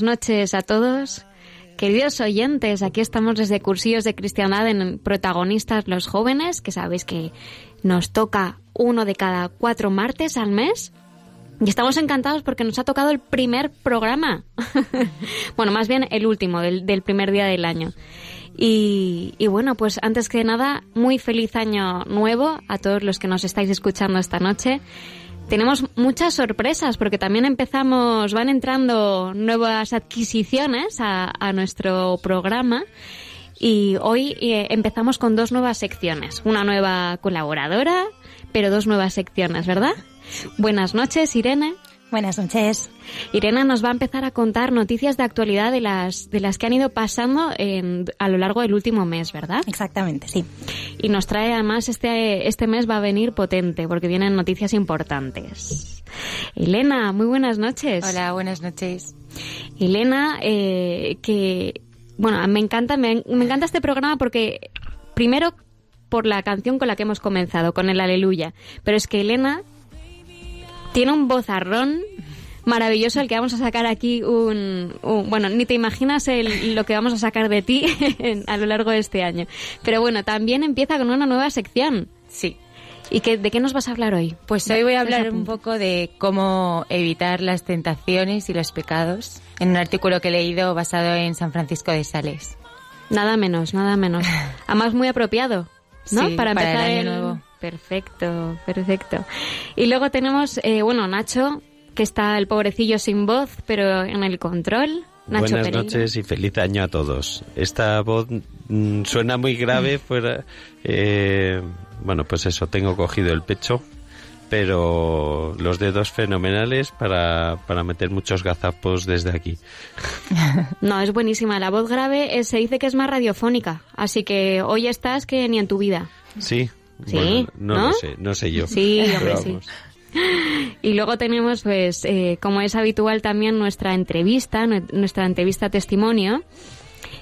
buenas noches a todos. Queridos oyentes, aquí estamos desde Cursillos de Cristiandad en Protagonistas los Jóvenes, que sabéis que nos toca uno de cada cuatro martes al mes. Y estamos encantados porque nos ha tocado el primer programa. bueno, más bien el último del, primer día del año. Y, bueno, pues antes que nada, muy feliz año nuevo a todos los que nos estáis escuchando esta noche. Tenemos muchas sorpresas porque también empezamos, van entrando nuevas adquisiciones a, nuestro programa y hoy eh, empezamos con dos nuevas secciones, una nueva colaboradora, pero dos nuevas secciones, ¿verdad? Buenas noches, Irene. Buenas noches. Irene nos va a empezar a contar noticias de actualidad de las, de las que han ido pasando en, a lo largo del último mes, ¿verdad? Exactamente, sí. Y nos trae además este, este mes va a venir potente porque vienen noticias importantes. Elena, muy buenas noches. Hola, buenas noches. Elena, eh, que, bueno, me encanta, me, me encanta este programa porque, primero, por la canción con la que hemos comenzado, con el Aleluya. Pero es que Elena tiene un vozarrón maravilloso el que vamos a sacar aquí un, un bueno ni te imaginas el, lo que vamos a sacar de ti en, a lo largo de este año pero bueno también empieza con una nueva sección sí ¿Y qué, de qué nos vas a hablar hoy? Pues hoy voy a hablar un poco de cómo evitar las tentaciones y los pecados en un artículo que he leído basado en San Francisco de Sales. Nada menos, nada menos. Además muy apropiado, ¿no? Sí, para empezar para el año el- nuevo. Perfecto, perfecto. Y luego tenemos, eh, bueno, Nacho, que está el pobrecillo sin voz, pero en el control. Nacho Buenas Pereira. noches y feliz año a todos. Esta voz mm, suena muy grave fuera. eh, bueno, pues eso, tengo cogido el pecho, pero los dedos fenomenales para, para meter muchos gazapos desde aquí. No, es buenísima. La voz grave eh, se dice que es más radiofónica, así que hoy estás que ni en tu vida. Sí. Sí, Bueno, no, ¿no? lo sé, no sé yo. Sí, hombre, sí. Y luego tenemos, pues, eh, como es habitual también nuestra entrevista, nue- nuestra entrevista testimonio,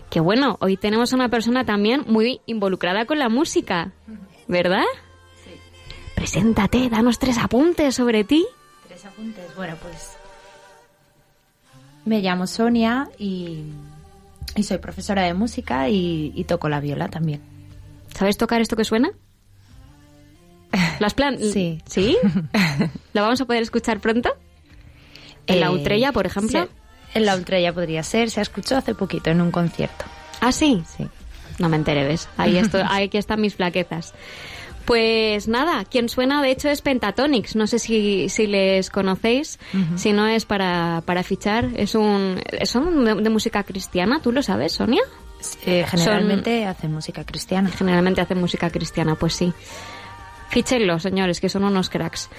que bueno, hoy tenemos a una persona también muy involucrada con la música, ¿verdad? Sí. Preséntate, danos tres apuntes sobre ti. Tres apuntes. Bueno, pues me llamo Sonia y, y soy profesora de música y, y toco la viola también. ¿Sabes tocar esto que suena? ¿Las plan Sí. ¿Sí? ¿Lo vamos a poder escuchar pronto? ¿En la Eh, Utrella, por ejemplo? sí, en la Utrella podría ser. Se escuchó hace poquito en un concierto. Ah, sí. Sí. No me enteré, ¿ves? Ahí, esto, ahí aquí están mis flaquezas. Pues nada, quien suena de hecho es Pentatonix. No sé si, si les conocéis. Si no es para, para fichar. Es un, son de, de música cristiana. ¿Tú lo sabes, Sonia? Eh, generalmente hacen música cristiana. Generalmente hacen música cristiana, pues sí. Fichenlo, señores, que son unos cracks.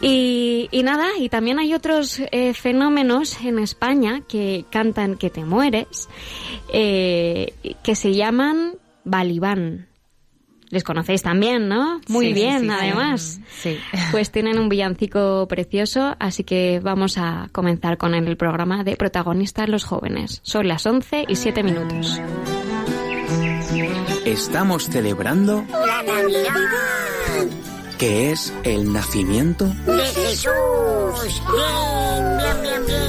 Y, y nada, y también hay otros eh, fenómenos en España que cantan que te mueres, eh, que se llaman Balibán. Les conocéis también, ¿no? Muy Sí, bien, sí, sí. además. Sí. Pues tienen un villancico precioso, así que vamos a comenzar con el programa de protagonistas los jóvenes. Son las 11 y 7 minutos. Estamos celebrando La Navidad que es el nacimiento de Jesús. Bien, bien, bien, bien.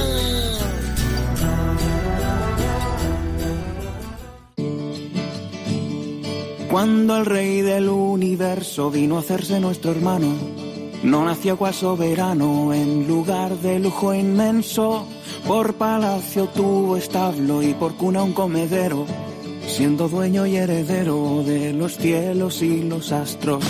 Cuando el rey del universo vino a hacerse nuestro hermano, no nació cual soberano en lugar de lujo inmenso. Por palacio tuvo establo y por cuna un comedero, siendo dueño y heredero de los cielos y los astros.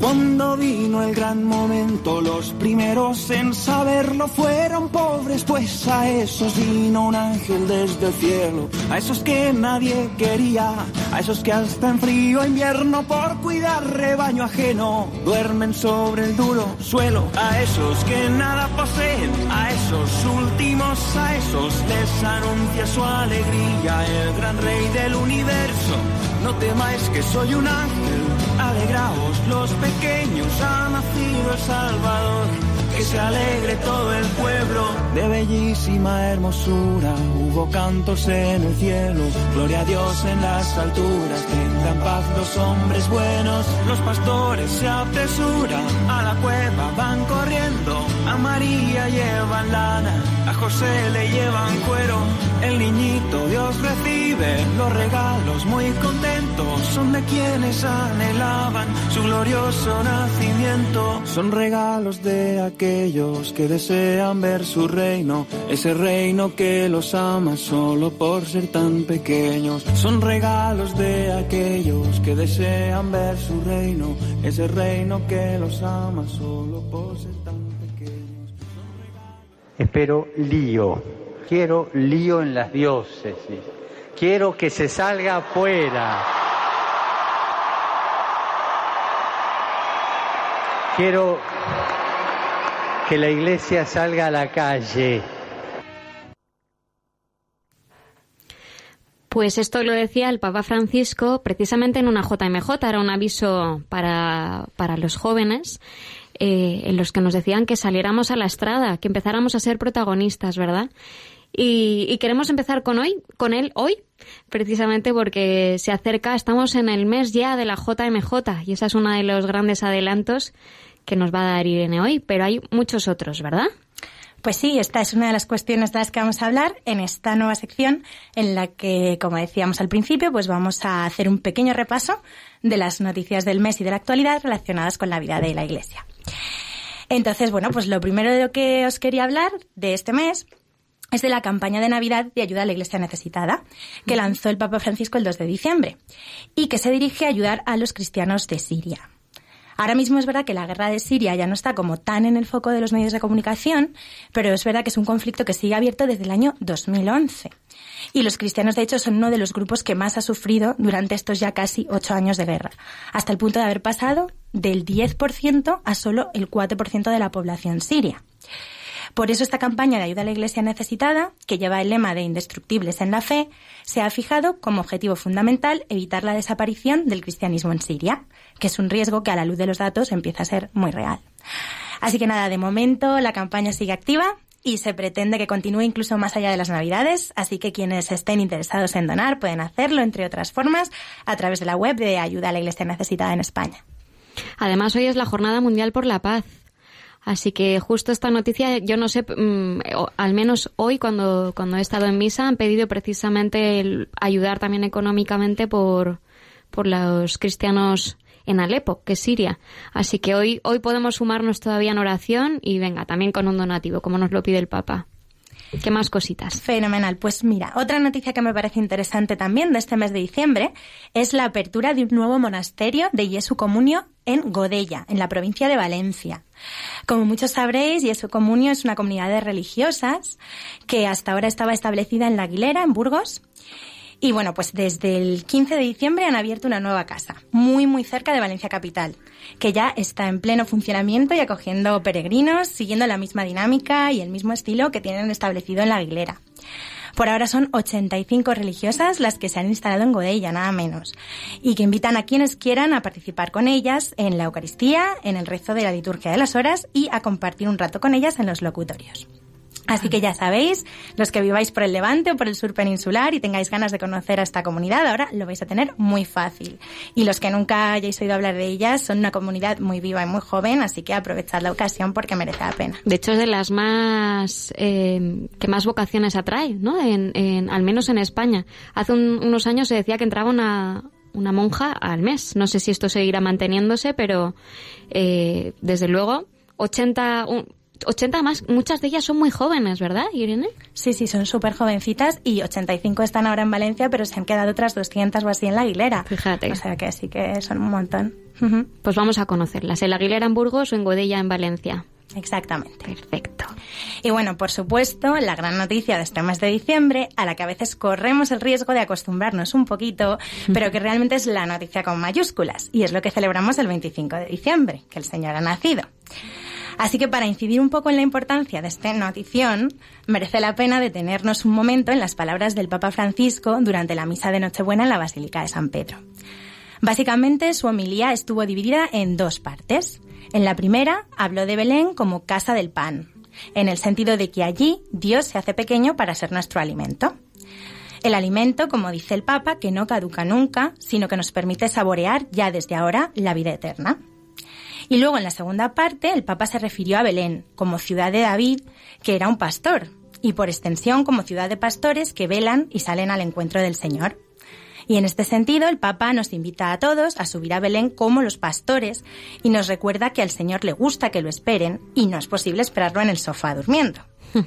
Cuando vino el gran momento, los primeros en saberlo fueron pobres, pues a esos vino un ángel desde el cielo, a esos que nadie quería, a esos que hasta en frío invierno por cuidar rebaño ajeno duermen sobre el duro suelo, a esos que nada poseen, a esos últimos, a esos les anuncia su alegría el gran rey del universo. No temáis que soy un ángel, alegraos los pequeños, ha nacido el Salvador. Que se alegre todo el pueblo de bellísima hermosura. Hubo cantos en el cielo, gloria a Dios en las alturas. Tendrán paz los hombres buenos, los pastores se apresuran. A la cueva van corriendo, a María llevan lana, a José le llevan cuero. El niñito Dios recibe los regalos muy contentos. Son de quienes anhelaban su glorioso nacimiento. Son regalos de aquellos que desean ver su reino. Ese reino que los ama solo por ser tan pequeños. Son regalos de aquellos que desean ver su reino. Ese reino que los ama solo por ser tan pequeños. Espero lío. Quiero lío en las diócesis. Quiero que se salga afuera. Quiero que la iglesia salga a la calle. Pues esto lo decía el Papa Francisco precisamente en una JMJ, era un aviso para, para los jóvenes, eh, en los que nos decían que saliéramos a la estrada, que empezáramos a ser protagonistas, ¿verdad? Y, queremos empezar con hoy, con él hoy, precisamente porque se acerca, estamos en el mes ya de la JMJ y esa es uno de los grandes adelantos que nos va a dar Irene hoy, pero hay muchos otros, ¿verdad? Pues sí, esta es una de las cuestiones de las que vamos a hablar en esta nueva sección en la que, como decíamos al principio, pues vamos a hacer un pequeño repaso de las noticias del mes y de la actualidad relacionadas con la vida de la Iglesia. Entonces, bueno, pues lo primero de lo que os quería hablar de este mes es de la campaña de Navidad de ayuda a la Iglesia necesitada, que lanzó el Papa Francisco el 2 de diciembre y que se dirige a ayudar a los cristianos de Siria. Ahora mismo es verdad que la guerra de Siria ya no está como tan en el foco de los medios de comunicación, pero es verdad que es un conflicto que sigue abierto desde el año 2011. Y los cristianos, de hecho, son uno de los grupos que más ha sufrido durante estos ya casi ocho años de guerra, hasta el punto de haber pasado del 10% a solo el 4% de la población siria. Por eso esta campaña de ayuda a la Iglesia necesitada, que lleva el lema de indestructibles en la fe, se ha fijado como objetivo fundamental evitar la desaparición del cristianismo en Siria, que es un riesgo que a la luz de los datos empieza a ser muy real. Así que nada, de momento la campaña sigue activa y se pretende que continúe incluso más allá de las Navidades, así que quienes estén interesados en donar pueden hacerlo, entre otras formas, a través de la web de Ayuda a la Iglesia Necesitada en España. Además, hoy es la Jornada Mundial por la Paz. Así que justo esta noticia, yo no sé, mm, al menos hoy cuando, cuando he estado en misa han pedido precisamente el ayudar también económicamente por, por los cristianos en Alepo, que es Siria. Así que hoy, hoy podemos sumarnos todavía en oración y venga, también con un donativo, como nos lo pide el Papa. ¿Qué más cositas? Fenomenal. Pues mira, otra noticia que me parece interesante también de este mes de diciembre es la apertura de un nuevo monasterio de Jesu Comunio en Godella, en la provincia de Valencia. Como muchos sabréis, Jesu Comunio es una comunidad de religiosas que hasta ahora estaba establecida en La Aguilera, en Burgos, y bueno, pues desde el 15 de diciembre han abierto una nueva casa, muy muy cerca de Valencia Capital, que ya está en pleno funcionamiento y acogiendo peregrinos, siguiendo la misma dinámica y el mismo estilo que tienen establecido en la Aguilera. Por ahora son 85 religiosas las que se han instalado en Godella, nada menos, y que invitan a quienes quieran a participar con ellas en la Eucaristía, en el rezo de la liturgia de las horas y a compartir un rato con ellas en los locutorios. Así que ya sabéis, los que viváis por el Levante o por el sur peninsular y tengáis ganas de conocer a esta comunidad, ahora lo vais a tener muy fácil. Y los que nunca hayáis oído hablar de ellas, son una comunidad muy viva y muy joven, así que aprovechad la ocasión porque merece la pena. De hecho, es de las más eh, que más vocaciones atrae, ¿no? En, en- al menos en España. Hace un- unos años se decía que entraba una, una monja al mes. No sé si esto seguirá manteniéndose, pero eh, desde luego 80, un- 80 más, muchas de ellas son muy jóvenes, ¿verdad, Irene? Sí, sí, son súper jovencitas y 85 están ahora en Valencia, pero se han quedado otras 200 o así en la Aguilera. Fíjate. O sea que sí que son un montón. Pues vamos a conocerlas. ¿En la Aguilera en Burgos o en Godella en Valencia? Exactamente. Perfecto. Y bueno, por supuesto, la gran noticia de este mes de diciembre, a la que a veces corremos el riesgo de acostumbrarnos un poquito, pero que realmente es la noticia con mayúsculas, y es lo que celebramos el 25 de diciembre, que el Señor ha nacido. Así que para incidir un poco en la importancia de esta notición, merece la pena detenernos un momento en las palabras del Papa Francisco durante la misa de Nochebuena en la Basílica de San Pedro. Básicamente, su homilía estuvo dividida en dos partes. En la primera, habló de Belén como casa del pan, en el sentido de que allí Dios se hace pequeño para ser nuestro alimento. El alimento, como dice el Papa, que no caduca nunca, sino que nos permite saborear ya desde ahora la vida eterna. Y luego en la segunda parte el Papa se refirió a Belén como ciudad de David, que era un pastor, y por extensión como ciudad de pastores que velan y salen al encuentro del Señor. Y en este sentido el Papa nos invita a todos a subir a Belén como los pastores y nos recuerda que al Señor le gusta que lo esperen y no es posible esperarlo en el sofá durmiendo.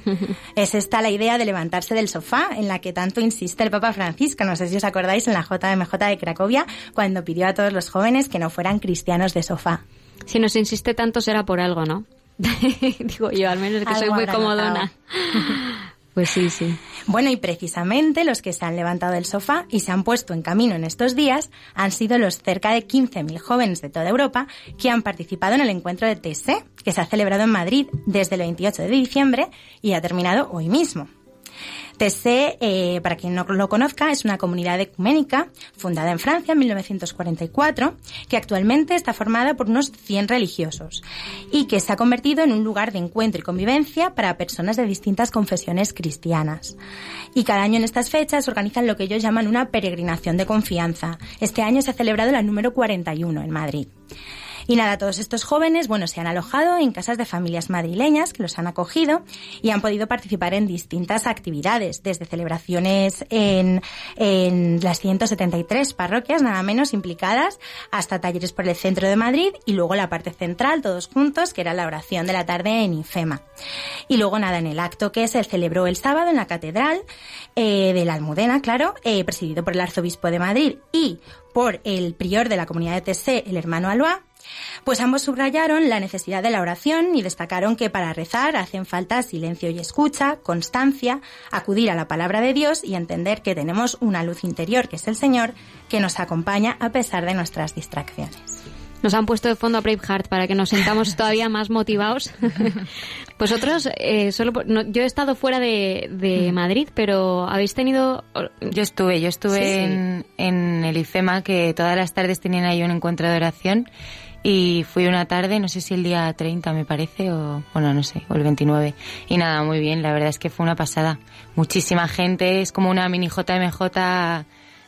Es esta la idea de levantarse del sofá en la que tanto insiste el Papa Francisco. No sé si os acordáis en la JMJ de Cracovia cuando pidió a todos los jóvenes que no fueran cristianos de sofá. Si nos insiste tanto será por algo, ¿no? Digo yo, al menos que soy muy comodona. Pues sí, sí. Bueno, y precisamente los que se han levantado del sofá y se han puesto en camino en estos días han sido los cerca de 15.000 jóvenes de toda Europa que han participado en el encuentro de TSE, que se ha celebrado en Madrid desde el 28 de diciembre y ha terminado hoy mismo. TSE, eh, para quien no lo conozca, es una comunidad ecuménica fundada en Francia en 1944, que actualmente está formada por unos 100 religiosos y que se ha convertido en un lugar de encuentro y convivencia para personas de distintas confesiones cristianas. Y cada año en estas fechas organizan lo que ellos llaman una peregrinación de confianza. Este año se ha celebrado la número 41 en Madrid. Y nada, todos estos jóvenes, bueno, se han alojado en casas de familias madrileñas que los han acogido y han podido participar en distintas actividades, desde celebraciones en, en las 173 parroquias, nada menos implicadas, hasta talleres por el centro de Madrid y luego la parte central, todos juntos, que era la oración de la tarde en Infema. Y luego nada, en el acto que se celebró el sábado en la catedral eh, de la Almudena, claro, eh, presidido por el arzobispo de Madrid y por el prior de la comunidad de TC, el hermano Alois, pues ambos subrayaron la necesidad de la oración y destacaron que para rezar hacen falta silencio y escucha, constancia, acudir a la palabra de Dios y entender que tenemos una luz interior, que es el Señor, que nos acompaña a pesar de nuestras distracciones. Nos han puesto de fondo a Braveheart para que nos sintamos todavía más motivados. Vosotros, eh, solo por- no, yo he estado fuera de, de Madrid, pero habéis tenido... Yo estuve, yo estuve Sí. en, en el IFEMA, que todas las tardes tenían ahí un encuentro de oración. Y fui una tarde, no sé si el día 30 me parece, o bueno, no sé, o el 29. Y nada, muy bien, la verdad es que fue una pasada. Muchísima gente, es como una mini JMJ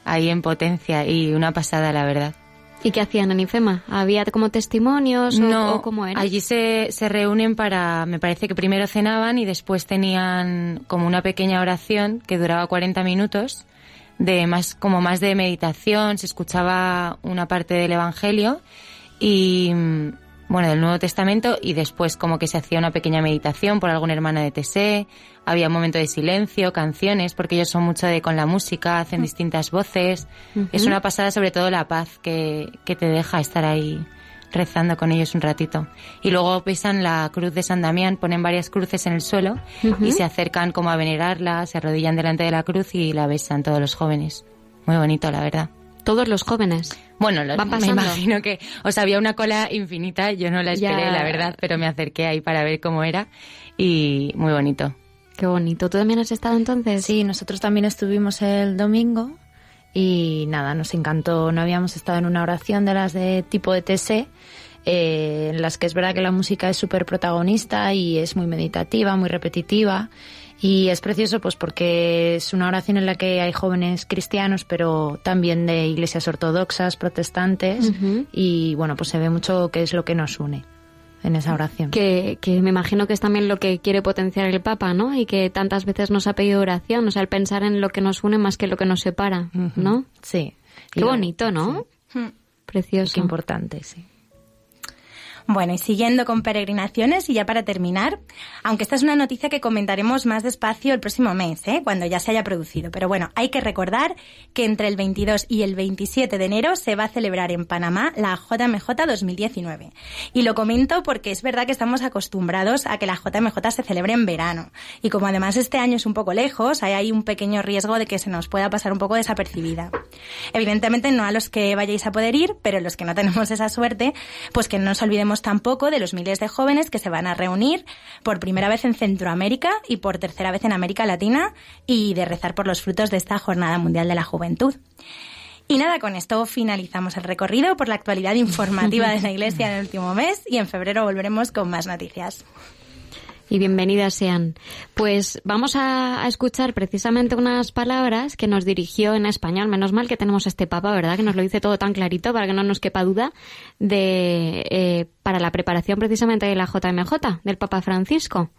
ahí en potencia y una pasada, la verdad. ¿Y qué hacían en IFEMA? ¿Había como testimonios o, no, o cómo era? allí se, se reúnen para, me parece que primero cenaban y después tenían como una pequeña oración que duraba 40 minutos de más como más de meditación, se escuchaba una parte del Evangelio y mm, bueno, del Nuevo Testamento y después como que se hacía una pequeña meditación por algún hermano de TC, había un momento de silencio, canciones, porque ellos son mucho de con la música, hacen distintas voces. Es una pasada sobre todo la paz que, que te deja estar ahí rezando con ellos un ratito. Y luego pisan la cruz de San Damián, ponen varias cruces en el suelo y se acercan como a venerarla, se arrodillan delante de la cruz y la besan todos los jóvenes. Muy bonito, la verdad. Todos los jóvenes. Bueno, lo- Van me imagino que, o sea, había una cola infinita, yo no la esperé, Ya. la verdad, pero me acerqué ahí para ver cómo era y muy bonito. Qué bonito. ¿Tú también has estado entonces? Sí, nosotros también estuvimos el domingo y nada, nos encantó. No habíamos estado en una oración de las de tipo de TC, eh, en las que es verdad que la música es súper protagonista y es muy meditativa, muy repetitiva. Y es precioso pues porque es una oración en la que hay jóvenes cristianos, pero también de iglesias ortodoxas, protestantes. Y bueno, pues se ve mucho qué es lo que nos une en esa oración. Que, que me imagino que es también lo que quiere potenciar el Papa, ¿no? Y que tantas veces nos ha pedido oración, o sea, el pensar en lo que nos une más que lo que nos separa, ¿no? Sí. Qué Y bonito, ¿no? Precioso. Qué importante, sí. Bueno, y siguiendo con peregrinaciones, y ya para terminar, aunque esta es una noticia que comentaremos más despacio el próximo mes, ¿eh? cuando ya se haya producido. Pero bueno, hay que recordar que entre el 22 y el 27 de enero se va a celebrar en Panamá la JMJ 2019. Y lo comento porque es verdad que estamos acostumbrados a que la JMJ se celebre en verano. Y como además este año es un poco lejos, hay ahí un pequeño riesgo de que se nos pueda pasar un poco desapercibida. Evidentemente no a los que vayáis a poder ir, pero los que no tenemos esa suerte, pues que no nos olvidemos tampoco de los miles de jóvenes que se van a reunir por primera vez en Centroamérica y por tercera vez en América Latina y de rezar por los frutos de esta Jornada Mundial de la Juventud. Y nada, con esto finalizamos el recorrido por la actualidad informativa de la Iglesia en el último mes y en febrero volveremos con más noticias. Y bienvenidas sean. Pues vamos a, escuchar precisamente unas palabras que nos dirigió en español. Menos mal que tenemos este Papa, ¿verdad? Que nos lo dice todo tan clarito para que no nos quepa duda de eh, para la preparación precisamente de la JMJ del Papa Francisco.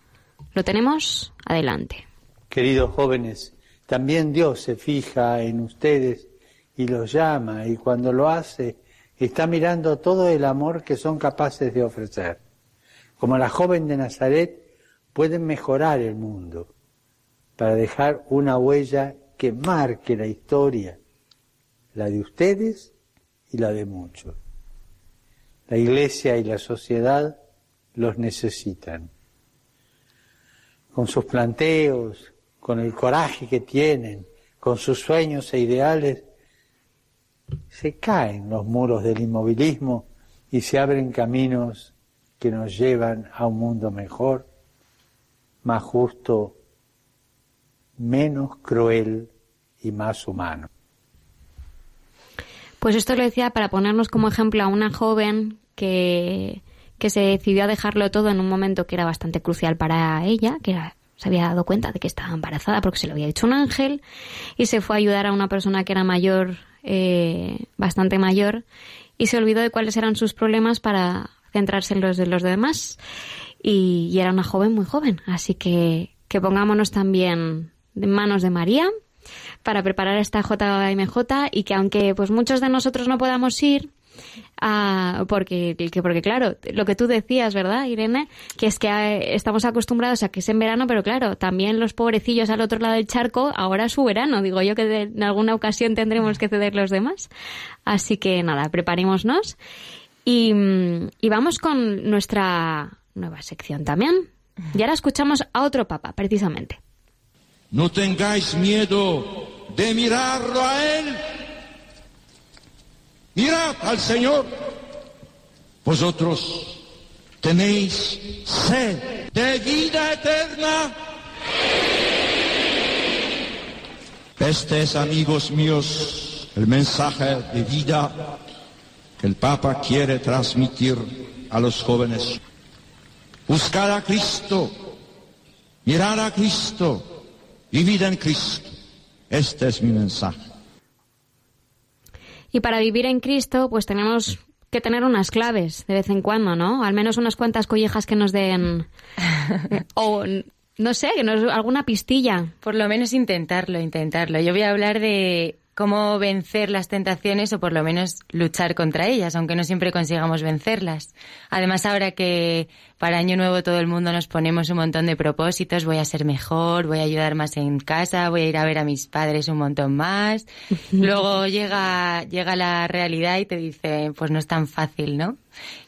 ¿Lo tenemos? Adelante. Queridos jóvenes, también Dios se fija en ustedes y los llama y cuando lo hace está mirando todo el amor que son capaces de ofrecer. Como la joven de Nazaret, pueden mejorar el mundo para dejar una huella que marque la historia, la de ustedes y la de muchos. La iglesia y la sociedad los necesitan con sus planteos, con el coraje que tienen, con sus sueños e ideales, se caen los muros del inmovilismo y se abren caminos que nos llevan a un mundo mejor, más justo, menos cruel y más humano. Pues esto lo decía para ponernos como ejemplo a una joven que, que se decidió a dejarlo todo en un momento que era bastante crucial para ella, que era- se había dado cuenta de que estaba embarazada porque se lo había dicho un ángel, y se fue a ayudar a una persona que era mayor, eh, bastante mayor, y se olvidó de cuáles eran sus problemas para centrarse en los de los demás. Y, y era una joven muy joven, así que, que pongámonos también en manos de María para preparar esta JMJ y que aunque pues muchos de nosotros no podamos ir, ah, porque, que- porque claro, lo que tú decías, ¿verdad, Irene? Que es que eh, estamos acostumbrados a que es en verano, pero claro, también los pobrecillos al otro lado del charco, ahora es su verano. Digo yo que de- en alguna ocasión tendremos que ceder los demás. Así que nada, preparémonos. Y, y vamos con nuestra nueva sección también. Y ahora escuchamos a otro papa, precisamente. No tengáis miedo de mirarlo a Él. Mirad al Señor. Vosotros tenéis sed de vida eterna. Este es, amigos míos, el mensaje de vida que el Papa quiere transmitir a los jóvenes. Buscar a Cristo, mirar a Cristo, vivir en Cristo. Este es mi mensaje. Y para vivir en Cristo, pues tenemos que tener unas claves de vez en cuando, ¿no? Al menos unas cuantas collejas que nos den. o No sé, que nos, alguna pistilla. Por lo menos intentarlo, intentarlo. Yo voy a hablar de cómo vencer las tentaciones o por lo menos luchar contra ellas, aunque no siempre consigamos vencerlas. Además, ahora que para Año Nuevo todo el mundo nos ponemos un montón de propósitos, voy a ser mejor, voy a ayudar más en casa, voy a ir a ver a mis padres un montón más. Luego llega, llega la realidad y te dice, pues no es tan fácil, ¿no?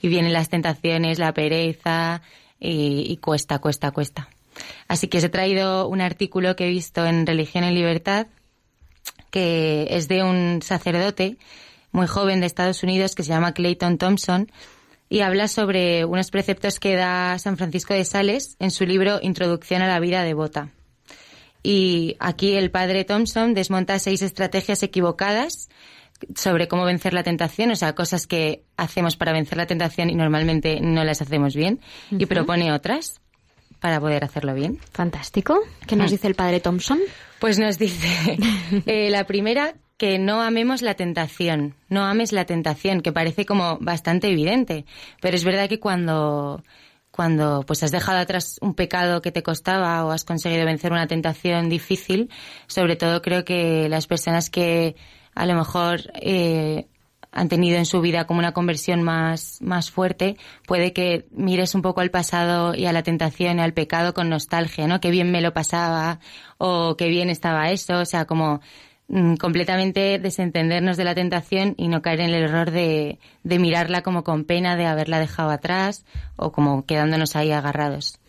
Y vienen las tentaciones, la pereza y, y cuesta, cuesta, cuesta. Así que os he traído un artículo que he visto en Religión en Libertad, que es de un sacerdote muy joven de Estados Unidos que se llama Clayton Thompson y habla sobre unos preceptos que da San Francisco de Sales en su libro Introducción a la vida devota. Y aquí el padre Thompson desmonta seis estrategias equivocadas sobre cómo vencer la tentación, o sea, cosas que hacemos para vencer la tentación y normalmente no las hacemos bien, y propone otras para poder hacerlo bien. Fantástico. ¿Qué nos dice el padre Thompson? Pues nos dice, eh, la primera, que no amemos la tentación, no ames la tentación, que parece como bastante evidente, pero es verdad que cuando, cuando pues has dejado atrás un pecado que te costaba o has conseguido vencer una tentación difícil, sobre todo creo que las personas que a lo mejor eh, han tenido en su vida como una conversión más, más fuerte, puede que mires un poco al pasado y a la tentación y al pecado con nostalgia, ¿no? Qué bien me lo pasaba o qué bien estaba eso, o sea, como mm, completamente desentendernos de la tentación y no caer en el error de, de mirarla como con pena de haberla dejado atrás o como quedándonos ahí agarrados.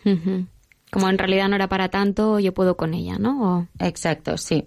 Como en realidad no era para tanto, yo puedo con ella, ¿no? O- Exacto, sí.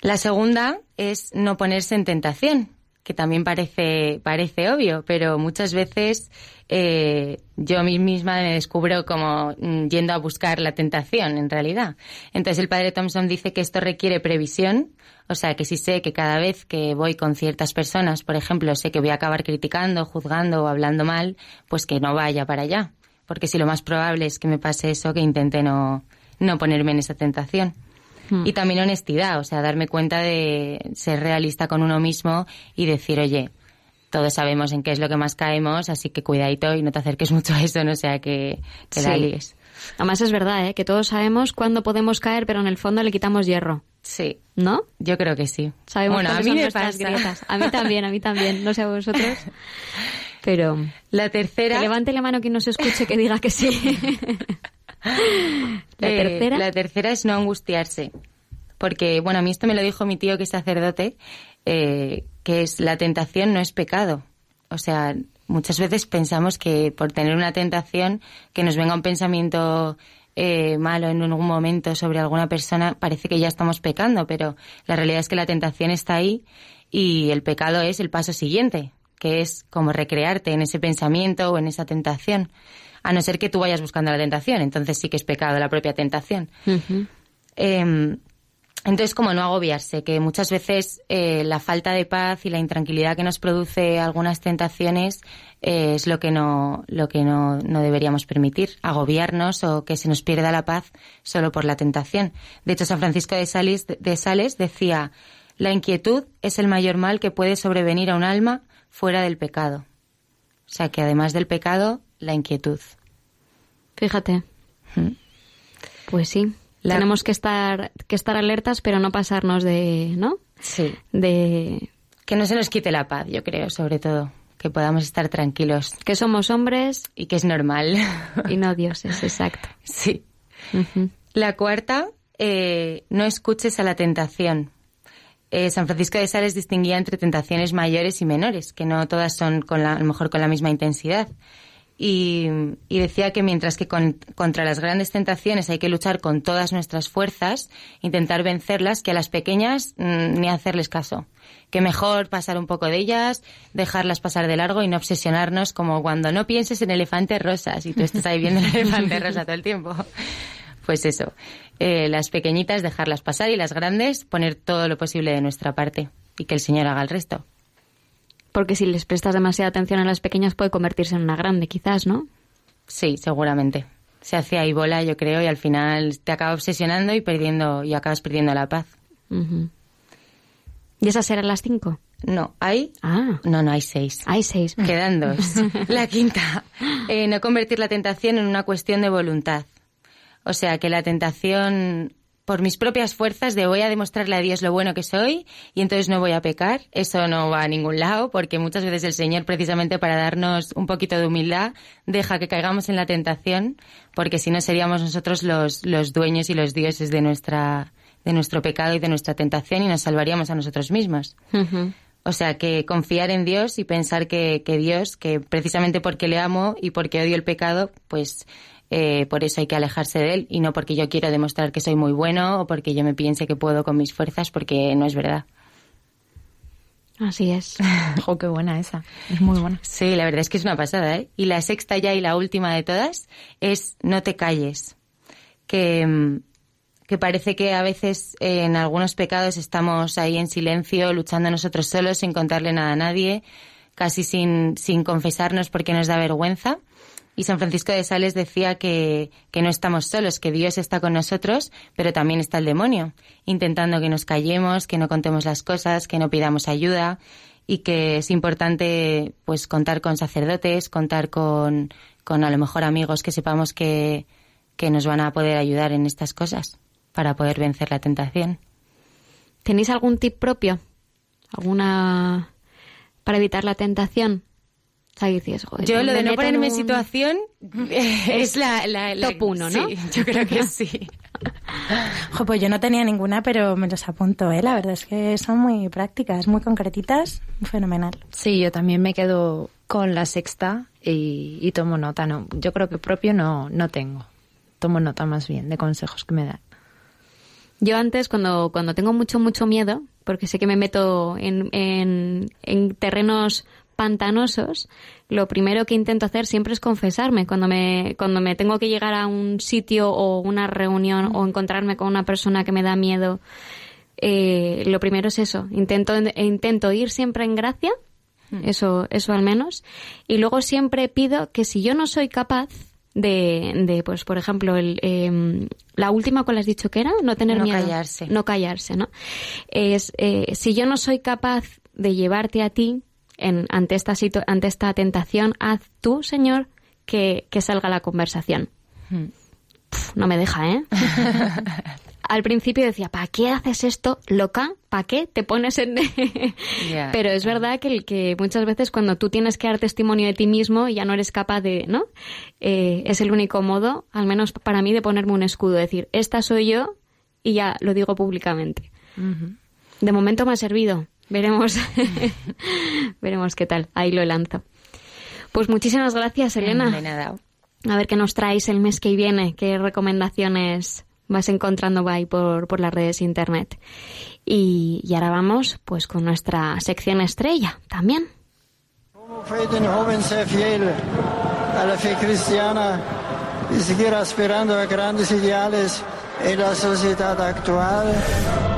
La segunda es no ponerse en tentación, que también parece, parece obvio, pero muchas veces eh, yo misma me descubro como mm, yendo a buscar la tentación, en realidad. Entonces el padre Thompson dice que esto requiere previsión, o sea, que si sé que cada vez que voy con ciertas personas, por ejemplo, sé que voy a acabar criticando, juzgando o hablando mal, pues que no vaya para allá. Porque si lo más probable es que me pase eso, que intente no, no ponerme en esa tentación. Y también honestidad, o sea, darme cuenta de ser realista con uno mismo y decir, oye, todos sabemos en qué es lo que más caemos, así que cuidadito y no te acerques mucho a eso, no sea que, que la Sí. líes. Además es verdad, ¿eh? Que todos sabemos cuándo podemos caer, pero en el fondo le quitamos hierro. Sí. ¿No? Yo creo que sí. Sabemos bueno, a mí son me pasa. grietas. A mí también, a mí también. No sé a vosotros. Pero... La tercera... Que levante la mano quien nos escuche que diga que sí. la Eh, tercera... La tercera es no angustiarse. Porque, bueno, a mí esto me lo dijo mi tío que es sacerdote, eh, que es la tentación no es pecado. O sea, muchas veces pensamos que por tener una tentación, que nos venga un pensamiento eh, malo en algún momento sobre alguna persona, parece que ya estamos pecando, pero la realidad es que la tentación está ahí y el pecado es el paso siguiente, que es como recrearte en ese pensamiento o en esa tentación. A no ser que tú vayas buscando la tentación, entonces sí que es pecado la propia tentación. Eh, entonces, como no agobiarse, que muchas veces eh, la falta de paz y la intranquilidad que nos produce algunas tentaciones eh, es lo que no, lo que no, no deberíamos permitir, agobiarnos o que se nos pierda la paz solo por la tentación. De hecho, San Francisco de Sales, de Sales decía, la inquietud es el mayor mal que puede sobrevenir a un alma fuera del pecado. O sea que además del pecado, la inquietud. Fíjate. Pues sí. La- Tenemos que estar, que estar alertas, pero no pasarnos de, ¿no? Sí. De Que no se nos quite la paz, yo creo, sobre todo. Que podamos estar tranquilos. que somos hombres Y que es normal. y no dioses, exacto. sí. La cuarta, eh, no escuches a la tentación. Eh, San Francisco de Sales distinguía entre tentaciones mayores y menores, que no todas son con la, a lo mejor con la misma intensidad. Y, y decía que mientras que con- contra las grandes tentaciones hay que luchar con todas nuestras fuerzas, intentar vencerlas, que a las pequeñas mm, ni hacerles caso. Que mejor pasar un poco de ellas, dejarlas pasar de largo y no obsesionarnos como cuando no pienses en elefantes rosas y tú estás ahí viendo el elefante rosa todo el tiempo. Pues eso, eh, las pequeñitas dejarlas pasar y las grandes poner todo lo posible de nuestra parte y que el Señor haga el resto. Porque si les prestas demasiada atención a las pequeñas puede convertirse en una grande, quizás, ¿no? Sí, seguramente. Se hace ahí bola, yo creo, y al final te acaba obsesionando y perdiendo y acabas perdiendo la paz. ¿Y esas eran las cinco? No, hay. Ah, No, no, hay seis. hay seis. Quedan dos. La quinta, eh, no convertir la tentación en una cuestión de voluntad. O sea que la tentación por mis propias fuerzas de voy a demostrarle a Dios lo bueno que soy y entonces no voy a pecar, eso no va a ningún lado porque muchas veces el Señor precisamente para darnos un poquito de humildad deja que caigamos en la tentación porque si no seríamos nosotros los, los dueños y los dioses de nuestra de nuestro pecado y de nuestra tentación y nos salvaríamos a nosotros mismos. O sea, que confiar en Dios y pensar que, que Dios, que precisamente porque le amo y porque odio el pecado, pues eh, por eso hay que alejarse de él y no porque yo quiero demostrar que soy muy bueno o porque yo me piense que puedo con mis fuerzas, porque no es verdad. Así es. ¡Jo, qué buena esa! Es muy buena. Sí, la verdad es que es una pasada, ¿eh? Y la sexta ya y la última de todas es no te calles. Que, mm, que parece que a veces eh, en algunos pecados estamos ahí en silencio, luchando nosotros solos, sin contarle nada a nadie, casi sin, sin confesarnos porque nos da vergüenza. Y San Francisco de Sales decía que, que no estamos solos, que Dios está con nosotros, pero también está el demonio, intentando que nos callemos, que no contemos las cosas, que no pidamos ayuda y que es importante pues contar con sacerdotes, contar con, con a lo mejor amigos que sepamos que, que nos van a poder ayudar en estas cosas para poder vencer la tentación. ¿Tenéis algún tip propio? ¿Alguna para evitar la tentación? O sea, dices, joder, Yo lo de no ponerme en un- situación es la, la, la- Top uno, ¿no? Sí, yo creo que sí. Jo, pues yo no tenía ninguna, pero me los apunto, ¿eh? La verdad es que son muy prácticas, muy concretitas, fenomenal. Sí, yo también me quedo con la sexta y, y tomo nota. No, yo creo que propio no, no tengo. Tomo nota más bien de consejos que me dan. Yo antes, cuando, cuando tengo mucho, mucho miedo, porque sé que me meto en, en, en terrenos pantanosos, lo primero que intento hacer siempre es confesarme. Cuando me, cuando me tengo que llegar a un sitio o una reunión o encontrarme con una persona que me da miedo, eh, lo primero es eso. Intento, intento ir siempre en gracia, eso, eso al menos. Y luego siempre pido que si yo no soy capaz de, de pues, por ejemplo, el, em, la última que le has dicho que era, no tener No miedo. callarse. No callarse, ¿no? Es, eh, si yo no soy capaz de llevarte a ti en, ante, esta situ- ante esta tentación, haz tú, Señor, que, que salga la conversación. Puf, no me deja, ¿eh? Al principio decía, ¿para qué haces esto, loca? ¿Para qué te pones en...? Pero es verdad que, el que muchas veces cuando tú tienes que dar testimonio de ti mismo y ya no eres capaz de, ¿no? Eh, es el único modo, al menos para mí, de ponerme un escudo, decir, esta soy yo y ya lo digo públicamente. De momento me ha servido. Veremos, veremos qué tal. Ahí lo lanzo. Pues muchísimas gracias, Elena. De nada. A ver qué nos traéis el mes que viene, qué recomendaciones vas encontrando ahí por, por las redes de internet. Y, y ahora vamos pues con nuestra sección estrella también. Fue de un joven ser fiel a la fe cristiana y seguir aspirando a grandes ideales en la sociedad actual.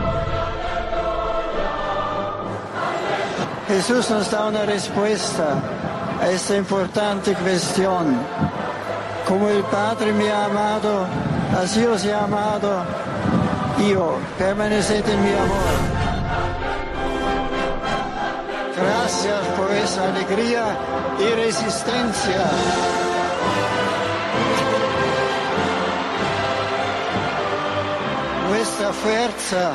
Jesús nos da una respuesta a esta importante cuestión. Como el Padre me ha amado, así os he amado yo. Permaneced en mi amor. Gracias por esa alegría y resistencia. Vuestra fuerza,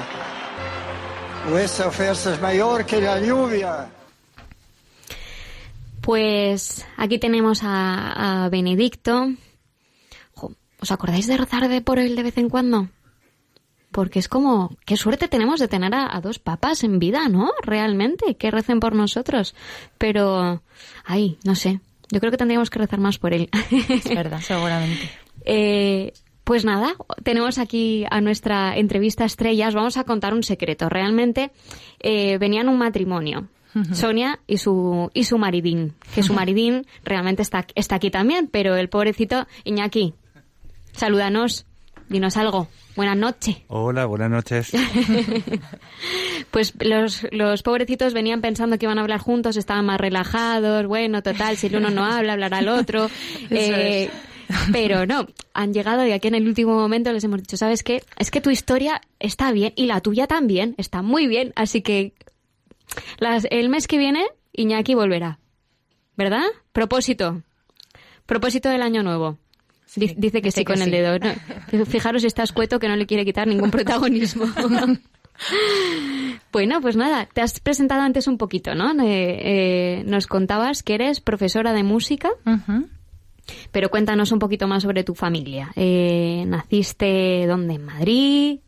vuestra fuerza es mayor que la lluvia. Pues aquí tenemos a, a Benedicto. Jo, ¿Os acordáis de rezar de por él de vez en cuando? Porque es como, qué suerte tenemos de tener a, a dos papas en vida, ¿no? Realmente, que recen por nosotros. Pero, ay, no sé. Yo creo que tendríamos que rezar más por él. Es verdad, seguramente. Eh, pues nada, tenemos aquí a nuestra entrevista estrella. Os vamos a contar un secreto. Realmente eh, venían un matrimonio. Sonia y su y su maridín, que su maridín realmente está, está aquí también, pero el pobrecito Iñaki, salúdanos, dinos algo. Buenas noches. Hola, buenas noches. Pues los, los pobrecitos venían pensando que iban a hablar juntos, estaban más relajados, bueno, total, si el uno no habla, hablará el otro. Eh, pero no, han llegado y aquí en el último momento les hemos dicho, ¿sabes qué? Es que tu historia está bien y la tuya también, está muy bien, así que las, el mes que viene Iñaki volverá. ¿Verdad? Propósito. Propósito del año nuevo. Di- dice que sí que con el dedo. ¿no? Fijaros si está escueto que no le quiere quitar ningún protagonismo. bueno, pues nada, te has presentado antes un poquito, ¿no? Eh, eh, nos contabas que eres profesora de música. Pero cuéntanos un poquito más sobre tu familia. Eh, ¿Naciste dónde? ¿En Madrid?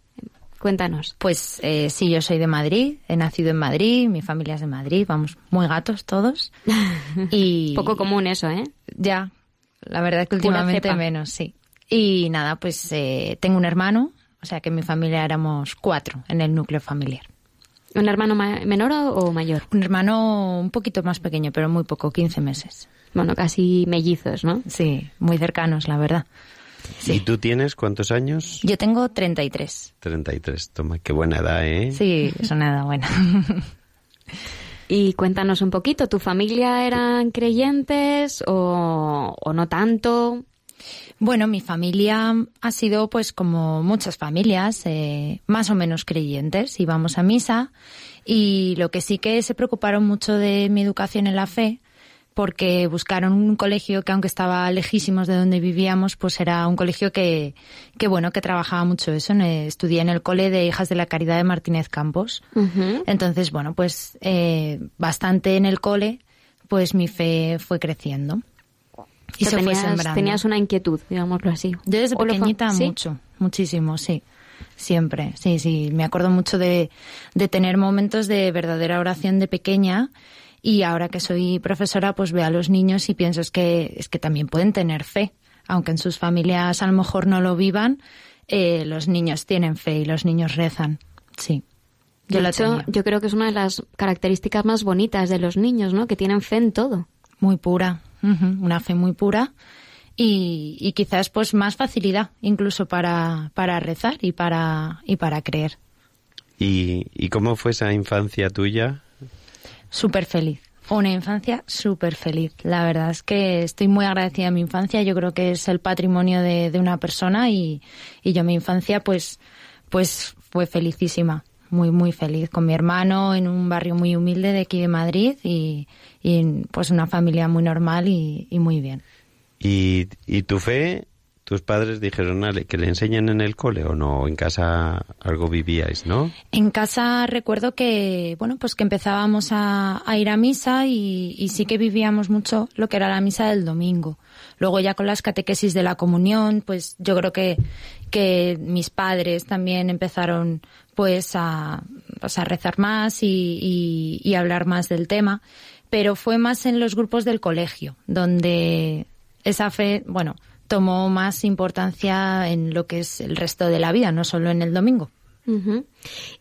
Cuéntanos. Pues eh, sí, yo soy de Madrid, he nacido en Madrid, mi familia es de Madrid, vamos, muy gatos todos. Y Poco común eso, ¿eh? ya, la verdad es que últimamente menos, sí. Y nada, pues eh, tengo un hermano, o sea que en mi familia éramos cuatro en el núcleo familiar. ¿Un hermano ma- menor o, o mayor? Un hermano un poquito más pequeño, pero muy poco, 15 meses. Bueno, casi mellizos, ¿no? Sí, muy cercanos, la verdad. ¿Y tú tienes cuántos años? Yo tengo 33. 33. Toma, qué buena edad, ¿eh? Sí, es una edad buena. Y cuéntanos un poquito, ¿tu familia eran creyentes o, o no tanto? Bueno, mi familia ha sido, pues, como muchas familias, eh, más o menos creyentes. Íbamos a misa y lo que sí que se preocuparon mucho de mi educación en la fe, porque buscaron un colegio que, aunque estaba lejísimos de donde vivíamos, pues era un colegio que, que bueno, que trabajaba mucho eso. Eh, Estudié en el cole de Hijas de la Caridad de Martínez Campos. Entonces, bueno, pues eh, bastante en el cole, pues mi fe fue creciendo. Y se fue sembrando. tenías una inquietud, digámoslo así. Yo desde ¿O lo fa- pequeñita ¿sí? mucho, muchísimo, sí. Siempre, sí, sí. Me acuerdo mucho de, de tener momentos de verdadera oración de pequeña y ahora que soy profesora pues veo a los niños y pienso es que, es que también pueden tener fe. Aunque en sus familias a lo mejor no lo vivan, eh, los niños tienen fe y los niños rezan. Sí. Yo de hecho, tenía. yo creo que es una de las características más bonitas de los niños, ¿no? Que tienen fe en todo. Muy pura, una fe muy pura y, y quizás pues más facilidad incluso para, para rezar y para, y para creer. ¿Y, ¿Y cómo fue esa infancia tuya? Súper feliz. Una infancia súper feliz. La verdad es que estoy muy agradecida a mi infancia. Yo creo que es el patrimonio de, de una persona y, y yo mi infancia pues, pues fue felicísima. Muy, muy feliz con mi hermano en un barrio muy humilde de aquí de Madrid y, y pues una familia muy normal y, y muy bien. ¿Y, ¿Y tu fe? ¿Tus padres dijeron "Ale, que le enseñen en el cole o no? En casa algo vivíais, ¿no? En casa recuerdo que, bueno, pues que empezábamos a, ir a misa y, y sí que vivíamos mucho lo que era la misa del domingo. Luego ya con las catequesis de la comunión, pues yo creo que, que mis padres también empezaron pues a, pues a rezar más y, y, y hablar más del tema. Pero fue más en los grupos del colegio, donde esa fe, bueno, tomó más importancia en lo que es el resto de la vida, no solo en el domingo.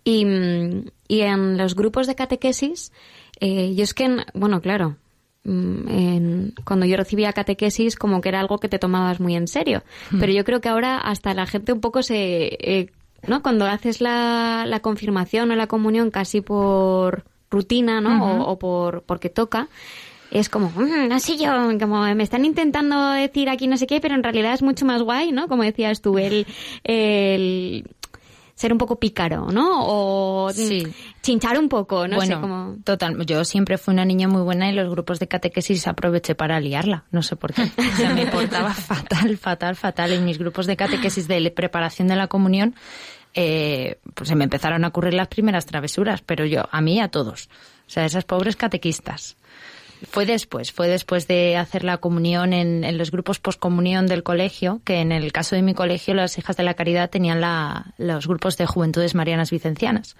Y, mm, y en los grupos de catequesis, eh, yo es que, en- bueno, claro, mm, en- cuando yo recibía catequesis como que era algo que te tomabas muy en serio, Mm. pero yo creo que ahora hasta la gente un poco se... eh, ¿no? Cuando haces la, la confirmación o la comunión casi por rutina, ¿no? O, o por porque toca, es como, "Mm, no sé yo, como me están intentando decir aquí no sé qué, pero en realidad es mucho más guay, ¿no? Como decías tú, el, el ser un poco pícaro, ¿no? O Sí. chinchar un poco, no bueno, sé cómo. total, yo siempre fui una niña muy buena y los grupos de catequesis aproveché para liarla, no sé por qué. O sea, me portaba fatal, fatal, fatal. En mis grupos de catequesis de preparación de la comunión, eh, pues se me empezaron a ocurrir las primeras travesuras, pero yo, a mí y a todos. O sea, esas pobres catequistas. Fue después, fue después de hacer la comunión en, en los grupos poscomunión del colegio, que en el caso de mi colegio las hijas de la caridad tenían la, los grupos de juventudes marianas vicencianas.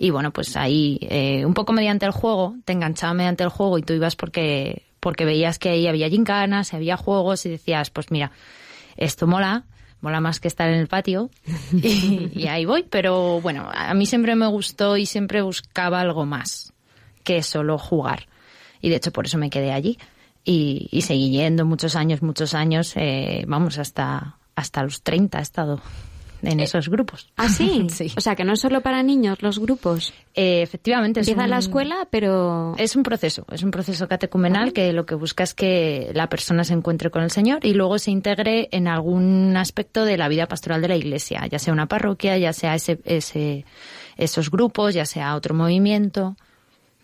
Y bueno, pues ahí, eh, un poco mediante el juego, te enganchaba mediante el juego y tú ibas porque, porque veías que ahí había gincanas, había juegos y decías, pues mira, esto mola, mola más que estar en el patio y, y ahí voy. Pero bueno, a mí siempre me gustó y siempre buscaba algo más que solo jugar. Y de hecho por eso me quedé allí y, y seguí yendo muchos años, muchos años, eh, vamos, hasta, hasta los 30 he estado en esos grupos. ¿Ah, sí? sí. O sea, que no es solo para niños los grupos. Eh, efectivamente. es Empieza un- la escuela, pero... Es un proceso, es un proceso catecumenal que lo que busca es que la persona se encuentre con el Señor y luego se integre en algún aspecto de la vida pastoral de la Iglesia, ya sea una parroquia, ya sea ese, ese, esos grupos, ya sea otro movimiento.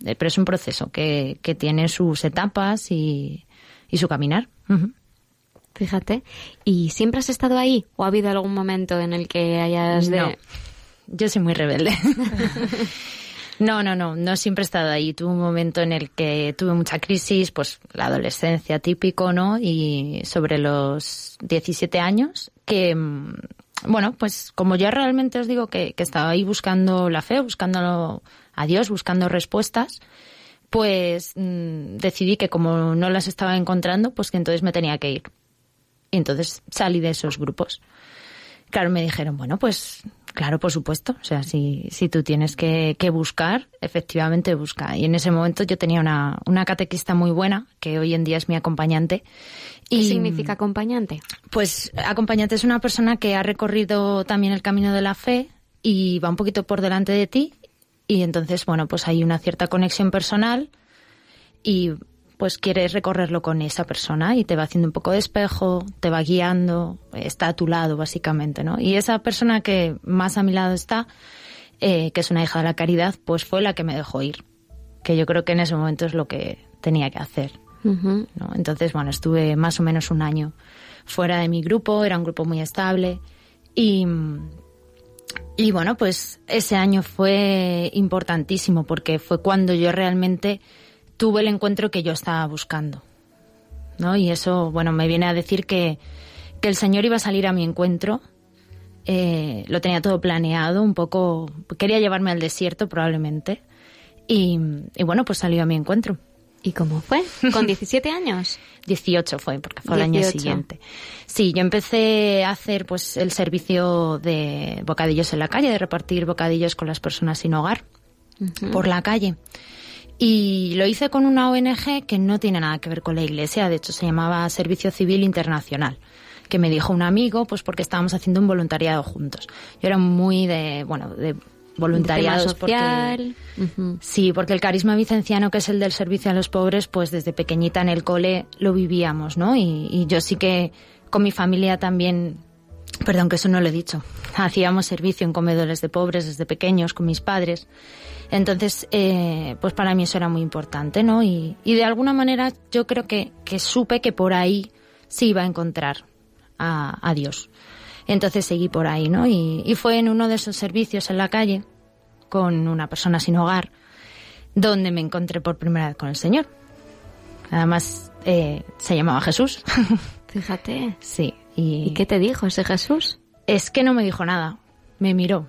Pero es un proceso que, que tiene sus etapas y, y su caminar. Fíjate. ¿Y siempre has estado ahí? ¿O ha habido algún momento en el que hayas de... No. Yo soy muy rebelde. No, no, no, no siempre he estado ahí. Tuve un momento en el que tuve mucha crisis, pues la adolescencia típico, ¿no? Y sobre los 17 años, que, mm, bueno, pues como ya realmente os digo que, que estaba ahí buscando la fe, buscando a Dios, buscando respuestas, pues mm, decidí que como no las estaba encontrando, pues que entonces me tenía que ir. Y entonces salí de esos grupos. Claro, me dijeron, bueno, pues claro, por supuesto. O sea, si, si tú tienes que, que buscar, efectivamente busca. Y en ese momento yo tenía una, una catequista muy buena, que hoy en día es mi acompañante. ¿Qué Y, significa acompañante? Pues acompañante es una persona que ha recorrido también el camino de la fe y va un poquito por delante de ti. Y entonces, bueno, pues hay una cierta conexión personal y pues quieres recorrerlo con esa persona y te va haciendo un poco de espejo, te va guiando, está a tu lado básicamente, ¿no? Y esa persona que más a mi lado está, eh, que es una hija de la caridad, pues fue la que me dejó ir, que yo creo que en ese momento es lo que tenía que hacer. ¿no? Entonces, bueno, estuve más o menos un año fuera de mi grupo, era un grupo muy estable y, y bueno, pues ese año fue importantísimo porque fue cuando yo realmente tuve el encuentro que yo estaba buscando. ¿no? Y eso, bueno, me viene a decir que, que el Señor iba a salir a mi encuentro. eh, lo tenía todo planeado, un poco. Quería llevarme al desierto, probablemente. Y, y bueno, pues salió a mi encuentro. ¿Y cómo fue? ¿Con 17 años? 18 fue, porque fue el año 18. siguiente. Sí, yo empecé a hacer pues el servicio de bocadillos en la calle, de repartir bocadillos con las personas sin hogar por la calle. Y lo hice con una ONG que no tiene nada que ver con la iglesia, de hecho se llamaba Servicio Civil Internacional, que me dijo un amigo, pues porque estábamos haciendo un voluntariado juntos. Yo era muy de, bueno, de voluntariados porque- social. Ujú. Sí, porque el carisma vicenciano, que es el del servicio a los pobres, pues desde pequeñita en el cole lo vivíamos, ¿no? Y, y yo sí que con mi familia también, perdón que eso no lo he dicho, hacíamos servicio en comedores de pobres desde pequeños con mis padres. Entonces, eh, pues para mí eso era muy importante, ¿no? Y, y de alguna manera yo creo que, que supe que por ahí sí iba a encontrar a, a Dios. Entonces seguí por ahí, ¿no? Y, y fue en uno de esos servicios en la calle con una persona sin hogar, donde me encontré por primera vez con el Señor. Además, eh, se llamaba Jesús. Fíjate. sí. Y, ¿Y qué te dijo ese Jesús? Es que no me dijo nada. Me miró.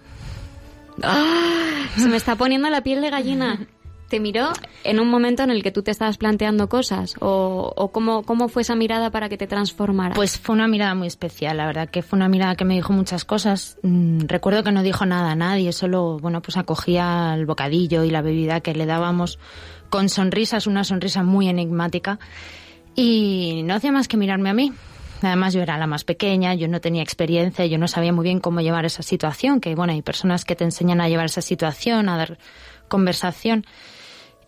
¡Ah! Se me está poniendo la piel de gallina. ¿Te miró en un momento en el que tú te estabas planteando cosas? ¿O, o cómo, cómo fue esa mirada para que te transformara? Pues fue una mirada muy especial, la verdad que fue una mirada que me dijo muchas cosas. Mm, recuerdo que no dijo nada a nadie, solo, bueno, pues acogía el bocadillo y la bebida que le dábamos con sonrisas, una sonrisa muy enigmática. Y no hacía más que mirarme a mí. Además yo era la más pequeña, yo no tenía experiencia, yo no sabía muy bien cómo llevar esa situación, que bueno, hay personas que te enseñan a llevar esa situación, a dar conversación.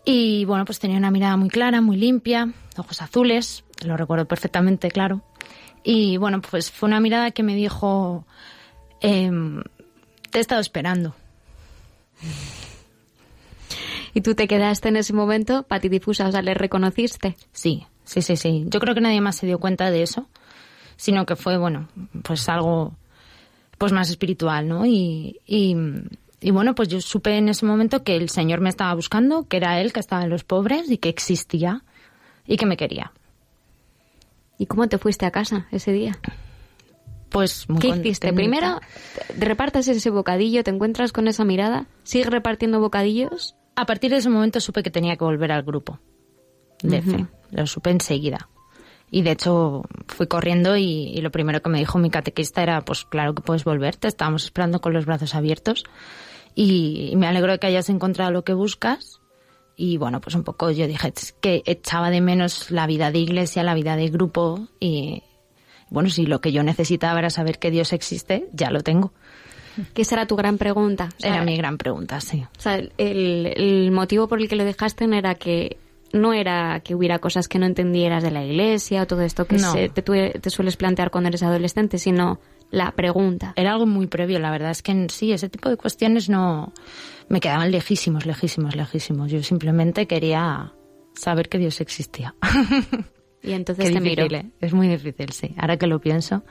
Y bueno, pues tenía una mirada muy clara, muy limpia, ojos azules, lo recuerdo perfectamente, claro. Y bueno, pues fue una mirada que me dijo, em, te he estado esperando. ¿Y tú te quedaste en ese momento patidifusa? O sea, ¿le reconociste? Sí, sí, sí, sí. Yo creo que nadie más se dio cuenta de eso, sino que fue, bueno, pues algo pues más espiritual, ¿no? Y, y, y bueno, pues yo supe en ese momento que el Señor me estaba buscando, que era Él que estaba en los pobres y que existía y que me quería. ¿Y cómo te fuiste a casa ese día? Pues muy ¿Qué hiciste? Primero, te- repartes ese bocadillo, te encuentras con esa mirada, sigues repartiendo bocadillos. A partir de ese momento supe que tenía que volver al grupo de fe. Lo supe enseguida. Y de hecho fui corriendo y, y lo primero que me dijo mi catequista era, pues claro que puedes volver, te estábamos esperando con los brazos abiertos. Y, y me alegro de que hayas encontrado lo que buscas. Y bueno, pues un poco yo dije "Es que echaba de menos la vida de iglesia, la vida de grupo. Y bueno, si lo que yo necesitaba era saber que Dios existe, ya lo tengo. Que esa era tu gran pregunta. O sea, Era mi gran pregunta, sí. O sea, el, el motivo por el que lo dejaste no era que no era que hubiera cosas que no entendieras de la iglesia o todo esto que No. se- te, te sueles plantear cuando eres adolescente, sino la pregunta. Era algo muy previo, la verdad es que en sí, ese tipo de cuestiones no me quedaban lejísimos, lejísimos, lejísimos. Yo simplemente quería saber que Dios existía. Y entonces Qué te difícil, miró. ¿eh? Es muy difícil, sí. Ahora que lo pienso.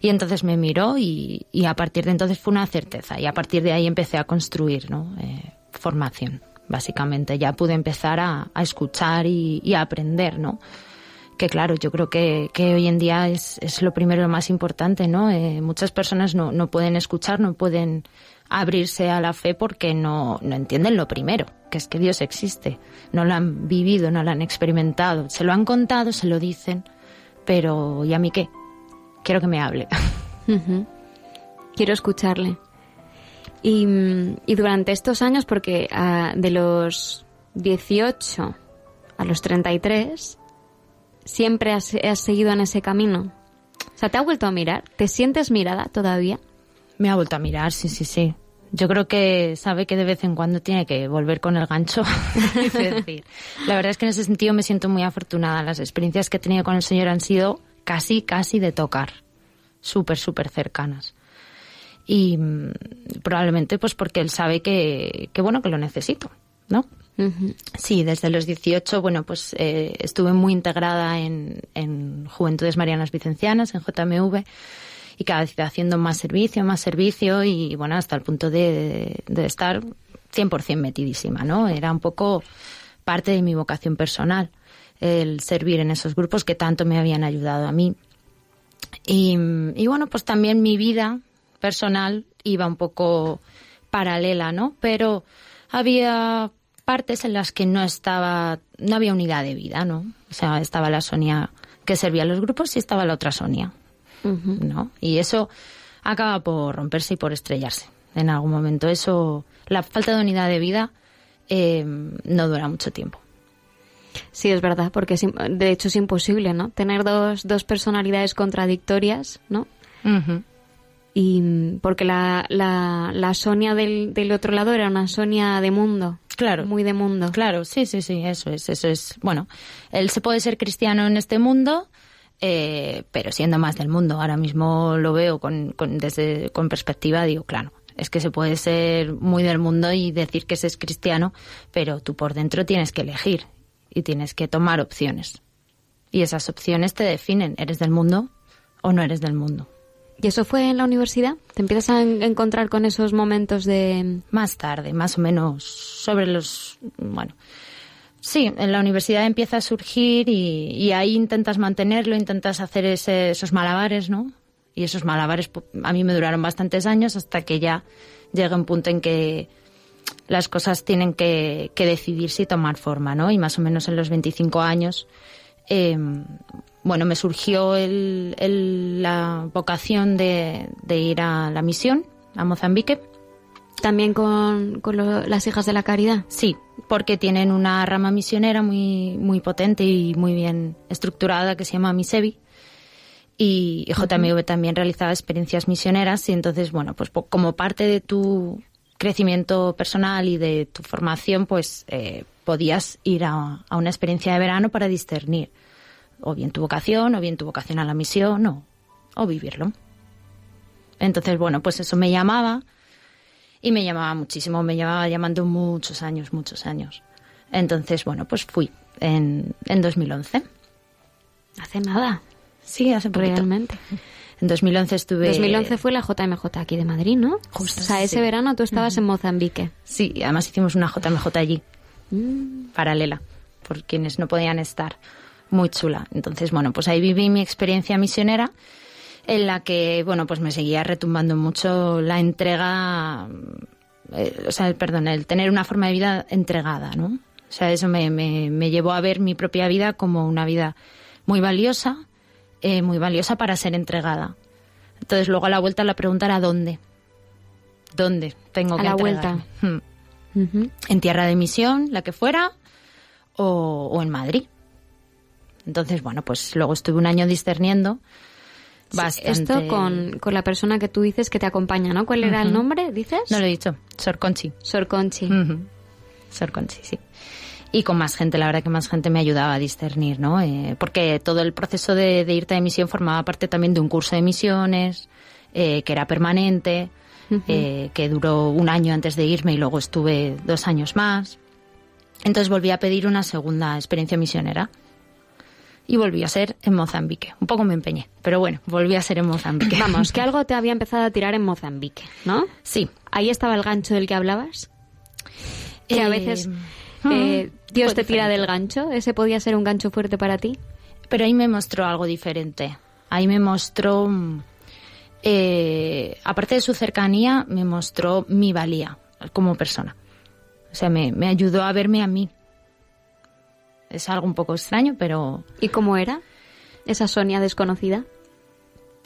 Y entonces me miró y, y a partir de entonces fue una certeza. Y a partir de ahí empecé a construir, ¿no? Eh, formación, básicamente. Ya pude empezar a, escuchar y, a aprender, ¿no? Que claro, yo creo que, que hoy en día es, es lo primero lo más importante, ¿no? Eh, muchas personas no, no pueden escuchar, no pueden abrirse a la fe porque no, no entienden lo primero, que es que Dios existe. No lo han vivido, no lo han experimentado. Se lo han contado, se lo dicen, pero ¿y a mí qué? Quiero que me hable. Quiero escucharle. Y, durante estos años, porque ah, de los 18 a los 33, siempre has, has seguido en ese camino. O sea, ¿te ha vuelto a mirar? ¿Te sientes mirada todavía? Me ha vuelto a mirar, sí, sí, sí. Yo creo que sabe que de vez en cuando tiene que volver con el gancho. La verdad es que en ese sentido me siento muy afortunada. Las experiencias que he tenido con el Señor han sido casi, casi de tocar. Súper, súper cercanas. Y mm, probablemente pues porque Él sabe que, que bueno, que lo necesito, ¿no? Sí, desde los 18, bueno, pues eh, estuve muy integrada en, en Juventudes Marianas Vicencianas, en JMV, y cada vez haciendo más servicio, más servicio, y bueno, hasta el punto de, de estar 100% metidísima, ¿no? Era un poco parte de mi vocación personal, el servir en esos grupos que tanto me habían ayudado a mí. Y, y bueno, pues también mi vida personal iba un poco paralela, ¿no? Pero había partes en las que no estaba, no había unidad de vida, ¿no? O sea, estaba la Sonia que servía a los grupos y estaba la otra Sonia, ¿no? Y eso acaba por romperse y por estrellarse en algún momento. Eso, la falta de unidad de vida eh, no dura mucho tiempo. Sí, es verdad, porque es de hecho es imposible, ¿no? Tener dos, dos personalidades contradictorias, ¿no? Y porque la, la, la Sonia del, del otro lado era una Sonia de mundo. Claro. Muy de mundo. Claro, sí, sí, sí, eso es, eso es. Bueno, él se puede ser cristiano en este mundo, eh, pero siendo más del mundo. Ahora mismo lo veo con, con, desde, con perspectiva, digo, claro, es que se puede ser muy del mundo y decir que se es cristiano, pero tú por dentro tienes que elegir y tienes que tomar opciones. Y esas opciones te definen, ¿eres del mundo o no eres del mundo? ¿Y eso fue en la universidad? ¿Te empiezas a en- encontrar con esos momentos de...? Más tarde, más o menos sobre los... Bueno, sí, en la universidad empieza a surgir y, ahí intentas mantenerlo, intentas hacer ese- esos malabares, ¿no? Y esos malabares a mí me duraron bastantes años hasta que ya llega un punto en que las cosas tienen que, que decidirse y tomar forma, ¿no? Y más o menos en los 25 años, eh, bueno, me surgió el- el- la vocación de, de ir a la misión, a Mozambique. ¿También con, con lo- las hijas de la caridad? Sí, porque tienen una rama misionera muy, muy potente y muy bien estructurada que se llama Misevi. Y JMV también realizaba experiencias misioneras y entonces, bueno, pues como parte de tu crecimiento personal y de tu formación, pues eh, podías ir a, a una experiencia de verano para discernir o bien tu vocación, o bien tu vocación a la misión, o, o vivirlo. Entonces, bueno, pues eso me llamaba y me llamaba muchísimo, me llamaba llamando muchos años, muchos años. Entonces, bueno, pues fui en, en 2011. Hace nada. Sí, hace poquito. Realmente. En 2011 estuve... 2011 fue la JMJ aquí de Madrid, ¿no? Justo, o sea, ese sí. verano tú estabas en Mozambique. Sí, además hicimos una JMJ allí, Mm. paralela, por quienes no podían estar. Muy chula. Entonces, bueno, pues ahí viví mi experiencia misionera, en la que, bueno, pues me seguía retumbando mucho la entrega, eh, o sea, el- perdón, el tener una forma de vida entregada, ¿no? O sea, eso me, me, me llevó a ver mi propia vida como una vida muy valiosa, eh, muy valiosa para ser entregada. Entonces, luego a la vuelta la pregunta era ¿dónde? ¿Dónde tengo A que la entregarme? En tierra de misión, la que fuera, o, o en Madrid. Entonces, bueno, pues luego estuve un año discerniendo bastante. Esto con, con la persona que tú dices que te acompaña, ¿no? ¿Cuál era el nombre, dices? No lo he dicho, Sor Conchi. Sor Conchi. Sor Conchi, sí. Y con más gente, la verdad que más gente me ayudaba a discernir, ¿no? Eh, porque todo el proceso de, de irte de misión formaba parte también de un curso de misiones, eh, que era permanente, Eh, que duró un año antes de irme y luego estuve dos años más. Entonces volví a pedir una segunda experiencia misionera. y volví a ser en Mozambique. Un poco me empeñé, pero bueno, volví a ser en Mozambique. Vamos, que algo te había empezado a tirar en Mozambique, ¿no? Sí. Ahí estaba el gancho del que hablabas. Que a Eh, veces ah, eh, Dios te tira diferente. del gancho. ¿Ese podía ser un gancho fuerte para ti? Pero ahí me mostró algo diferente. Ahí me mostró, mm, eh, aparte de su cercanía, me mostró mi valía como persona. O sea, me, me ayudó a verme a mí. Es algo un poco extraño, pero ¿Y cómo era esa Sonia desconocida?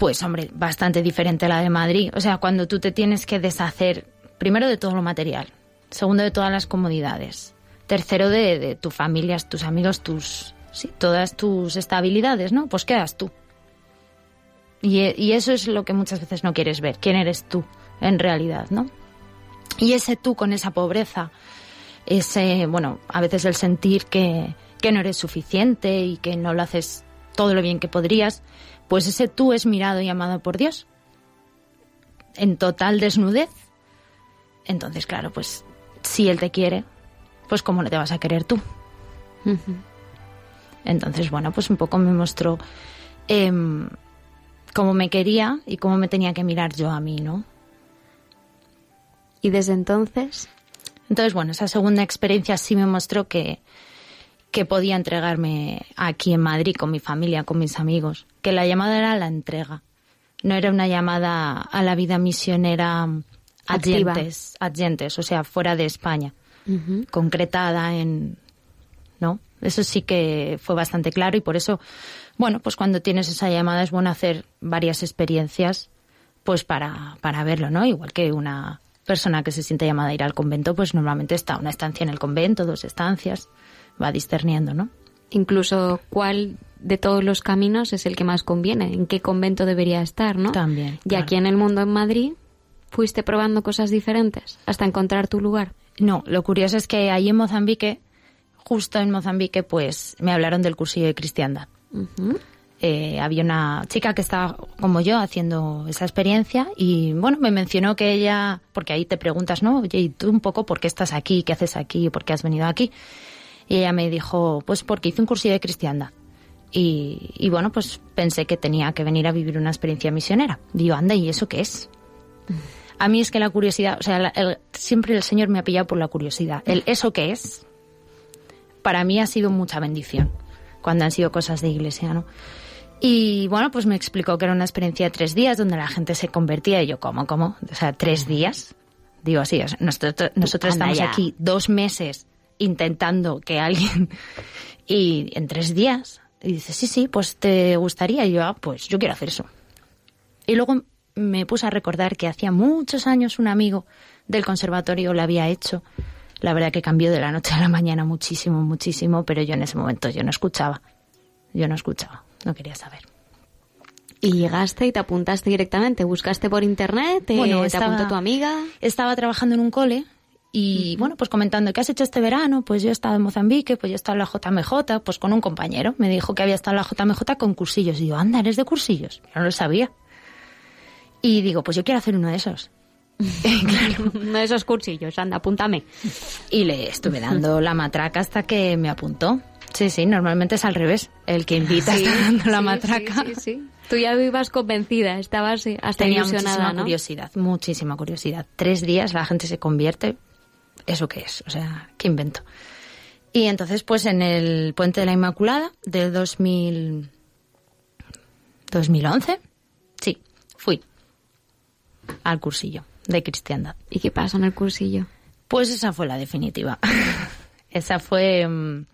pues hombre, bastante diferente a la de Madrid. O sea, cuando tú te tienes que deshacer, primero de todo lo material, segundo de todas las comodidades, tercero de, de tu familia, tus amigos, tus, sí, todas tus estabilidades, ¿no? Pues quedas tú. Y, y eso es lo que muchas veces no quieres ver, quién eres tú en realidad, ¿no? Y ese tú con esa pobreza, ese, bueno, a veces el sentir que, que no eres suficiente y que no lo haces todo lo bien que podrías, pues ese tú es mirado y amado por Dios en total desnudez. Entonces, claro, pues si Él te quiere, pues cómo no te vas a querer tú. Entonces, bueno, pues un poco me mostró em, cómo me quería y cómo me tenía que mirar yo a mí, ¿no? ¿Y desde entonces? Entonces, bueno, esa segunda experiencia sí me mostró que, que podía entregarme aquí en Madrid con mi familia, con mis amigos, que la llamada era la entrega. No era una llamada a la vida misionera adyentes, adyentes, o sea, fuera de España, concretada en... ¿No? Eso sí que fue bastante claro y por eso, bueno, pues cuando tienes esa llamada es bueno hacer varias experiencias pues para, para verlo, ¿no? Igual que una persona que se siente llamada a ir al convento, pues normalmente está una estancia en el convento, dos estancias, va discerniendo, ¿no? Incluso cuál de todos los caminos es el que más conviene, en qué convento debería estar, ¿no? También. Y aquí en el mundo en Madrid fuiste probando cosas diferentes hasta encontrar tu lugar. No, lo curioso es que ahí en Mozambique, justo en Mozambique, pues me hablaron del cursillo de cristiandad. Eh, había una chica que estaba como yo haciendo esa experiencia y bueno, me mencionó que ella, porque ahí te preguntas, ¿no? Oye, ¿y tú un poco por qué estás aquí? ¿Qué haces aquí? ¿Por qué has venido aquí? Y ella me dijo, pues porque hice un cursillo de cristiandad. Y, y bueno, pues pensé que tenía que venir a vivir una experiencia misionera. Digo, anda, ¿y eso qué es? A mí es que la curiosidad, o sea, la- el- siempre el Señor me ha pillado por la curiosidad. El eso qué es, para mí ha sido mucha bendición cuando han sido cosas de iglesia, ¿no? Y bueno, pues me explicó que era una experiencia de tres días donde la gente se convertía y yo, ¿cómo, cómo? O sea, tres días. Digo así, o sea, nosotros, nosotros Anda estamos ya. aquí dos meses intentando que alguien... Y en tres días. Y dice, sí, sí, pues te gustaría. Y yo, ah, pues yo quiero hacer eso. Y luego me puse a recordar que hacía muchos años un amigo del conservatorio lo había hecho. La verdad que cambió de la noche a la mañana muchísimo, muchísimo, pero yo en ese momento yo no escuchaba. Yo no escuchaba, no quería saber. Y llegaste y te apuntaste directamente, buscaste por internet, te, Bueno, te estaba- apuntó tu amiga. Estaba trabajando en un cole y bueno, pues comentando, ¿qué has hecho este verano? Pues yo he estado en Mozambique, pues yo he estado en la JMJ, pues con un compañero. Me dijo que había estado en la JMJ con cursillos. Y yo, anda, ¿eres de cursillos? Yo no lo sabía. Y digo, pues yo quiero hacer uno de esos. Uno de esos cursillos, anda, apúntame. Y le estuve dando la matraca hasta que me apuntó. Sí, sí, normalmente es al revés. El que invita Sí, está dando la matraca. sí, sí. Tú ya ibas convencida, estabas hasta Tenía ilusionada, muchísima ¿no? curiosidad, muchísima curiosidad. Tres días la gente se convierte. ¿Eso qué es? O sea, ¿qué invento? Y entonces, pues en el Puente de la Inmaculada del 2000... 2011, sí, fui al cursillo de cristiandad. ¿Y qué pasa en el cursillo? Pues esa fue la definitiva. esa fue... mm,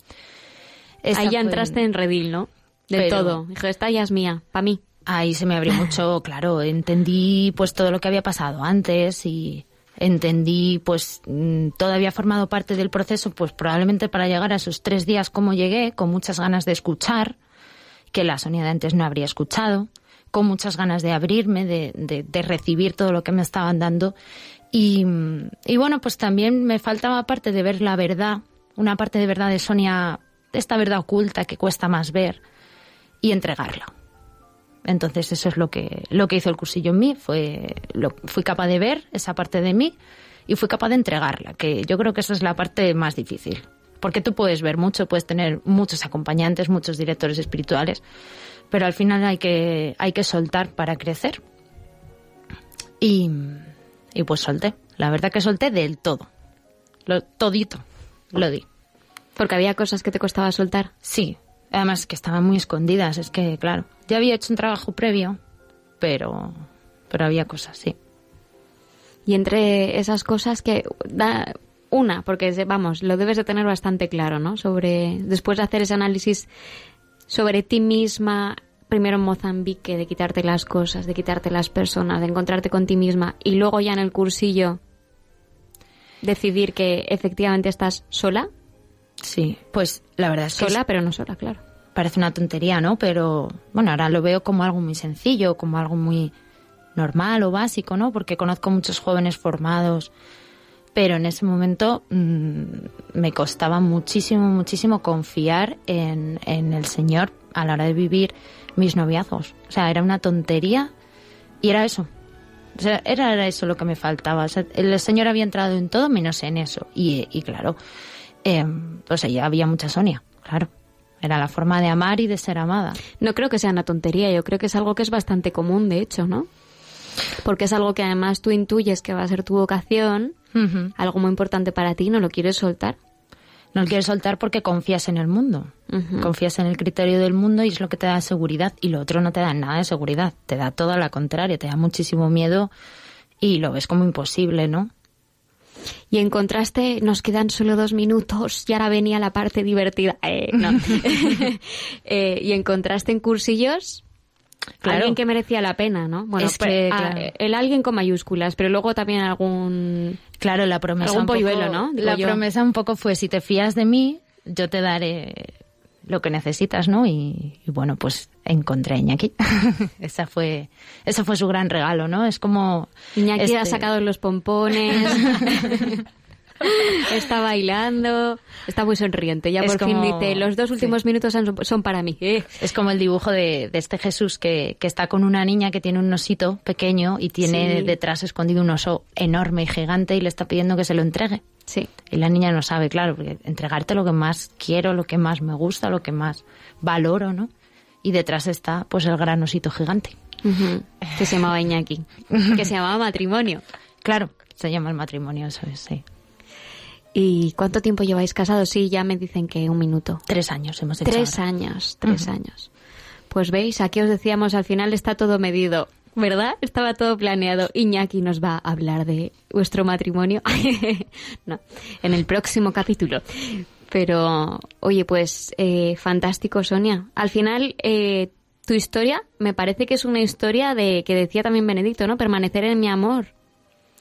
esa Ahí ya fue- entraste en redil, ¿no? Del Pero- todo. Dije, esta ya es mía, para mí. Ahí se me abrió mucho, claro, entendí pues todo lo que había pasado antes y entendí pues mm, todo había formado parte del proceso pues probablemente para llegar a esos tres días como llegué, con muchas ganas de escuchar, que la Sonia de antes no habría escuchado, con muchas ganas de abrirme, de, de- recibir todo lo que me estaban dando. Y, y bueno pues también me faltaba parte de ver la verdad, una parte de verdad de Sonia, esta verdad oculta que cuesta más ver y entregarla. Entonces eso es lo que, lo que hizo el cursillo en mí, fue, lo, fui capaz de ver esa parte de mí y fui capaz de entregarla, que yo creo que esa es la parte más difícil, Porque tú puedes ver mucho, puedes tener muchos acompañantes, muchos directores espirituales, pero al final hay que, hay que soltar para crecer. Y, y pues solté. La verdad que solté del todo. Lo, todito. Lo di. Porque había cosas que te costaba soltar. Sí. Además que estaban muy escondidas. Es que, claro, ya había hecho un trabajo previo, pero, pero había cosas, sí. Y entre esas cosas que da una, porque vamos, lo debes de tener bastante claro, ¿no? Sobre después de hacer ese análisis sobre ti misma, primero en Mozambique, de quitarte las cosas, de quitarte las personas, de encontrarte con ti misma y luego ya en el cursillo decidir que efectivamente estás sola. Sí, pues la verdad es que sola, es- pero no sola, claro. parece una tontería, ¿no? Pero bueno, ahora lo veo como algo muy sencillo, como algo muy normal o básico, ¿no? Porque conozco muchos jóvenes formados, pero en ese momento mm, me costaba muchísimo, muchísimo confiar en, en el Señor a la hora de vivir mis noviazgos. O sea, era una tontería y era eso. O sea, era, eso lo que me faltaba. O sea, el Señor había entrado en todo menos en eso. Y, y claro, eh, pues ya había mucha Sonia, claro. Era la forma de amar y de ser amada. No creo que sea una tontería, yo creo que es algo que es bastante común, de hecho, ¿no? Porque es algo que además tú intuyes que va a ser tu vocación, algo muy importante para ti, no lo quieres soltar. No lo quieres soltar porque confías en el mundo. Ujú. Confías en el criterio del mundo y es lo que te da seguridad. Y lo otro no te da nada de seguridad. Te da todo la contraria. Te da muchísimo miedo y lo ves como imposible, ¿no? Y en contraste, nos quedan solo dos minutos y ahora venía la parte divertida. Eh, no. Eh, y en contraste en cursillos, Claro. alguien que merecía la pena, ¿no? Bueno, Es que, ah, claro. el alguien con mayúsculas, pero luego también algún... Claro, la promesa. Algún un poco- polluelo, ¿no? Digo La yo. promesa un poco fue: si te fías de mí, yo te daré lo que necesitas, ¿no? Y, y bueno, pues encontré a Iñaki. Esa fue, ese fue su gran regalo, ¿no? Es como. Iñaki este- ha sacado los pompones, está bailando, está muy sonriente. Ya Es por fin dice, los dos últimos minutos son, son para mí. Eh. Es como el dibujo de, de este Jesús que, que está con una niña que tiene un osito pequeño y tiene Sí. detrás escondido un oso enorme y gigante y le está pidiendo que se lo entregue. Sí. Y la niña no sabe, claro, porque entregarte lo que más quiero, lo que más me gusta, lo que más valoro, ¿no? Y detrás está, pues, el gran osito gigante. Ujú. Que se llamaba Iñaki. Que se llamaba matrimonio. Claro, se llama el matrimonio, eso es, sí. ¿Y cuánto tiempo lleváis casados? Sí, ya me dicen que un minuto. Tres años hemos hecho Tres ahora. años, tres años. Pues veis, aquí os decíamos, al final está todo medido, ¿verdad? Estaba todo planeado. Iñaki nos va a hablar de vuestro matrimonio. no, en el próximo capítulo. Pero, oye, pues eh, fantástico, Sonia. Al final, eh, tu historia me parece que es una historia de que decía también Benedicto, ¿no? Permanecer en mi amor.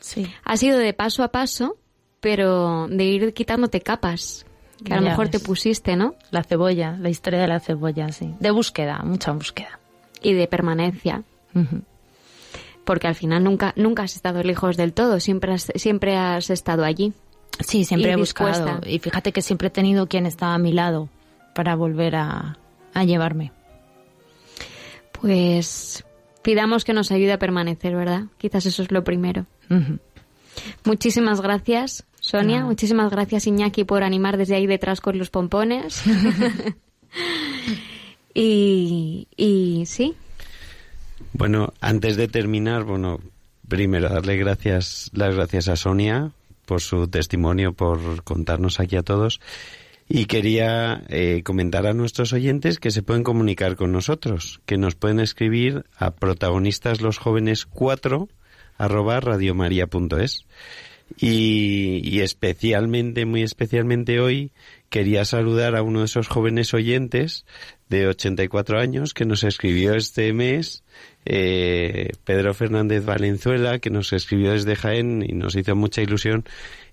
Sí. Ha sido de paso a paso, pero de ir quitándote capas que a lo mejor te pusiste, ¿no? La cebolla, la historia de la cebolla, sí. De búsqueda, mucha búsqueda. Y de permanencia. Porque al final nunca, nunca has estado lejos del todo, siempre has, siempre has estado allí. Sí, siempre he buscado. Y fíjate que siempre he tenido quien está a mi lado para volver a, a llevarme. Pues pidamos que nos ayude a permanecer, ¿verdad? Quizás eso es lo primero. Muchísimas gracias, Sonia. No. Muchísimas gracias, Iñaki, por animar desde ahí detrás con los pompones. y, y sí, Bueno, antes de terminar, bueno, primero darle gracias, las gracias a Sonia por su testimonio, por contarnos aquí a todos. Y quería eh, comentar a nuestros oyentes que se pueden comunicar con nosotros, que nos pueden escribir a protagonistas los jóvenes 4 arroba radiomaria.es. Y, y especialmente, muy especialmente hoy, quería saludar a uno de esos jóvenes oyentes de 84 años que nos escribió este mes, eh, Pedro Fernández Valenzuela, que nos escribió desde Jaén y nos hizo mucha ilusión.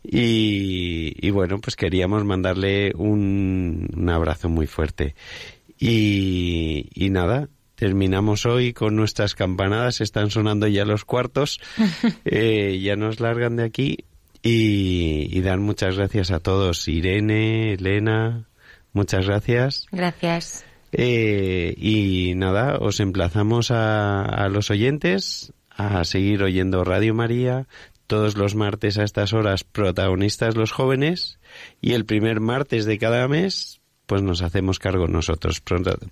Y, y bueno, pues queríamos mandarle un, un abrazo muy fuerte. Y, y nada, terminamos hoy con nuestras campanadas, están sonando ya los cuartos, eh, ya nos largan de aquí y, y dar muchas gracias a todos, Irene, Elena, muchas gracias. Gracias. Eh, y nada, os emplazamos a, a los oyentes a seguir oyendo Radio María todos los martes a estas horas protagonistas los jóvenes y el primer martes de cada mes pues nos hacemos cargo nosotros,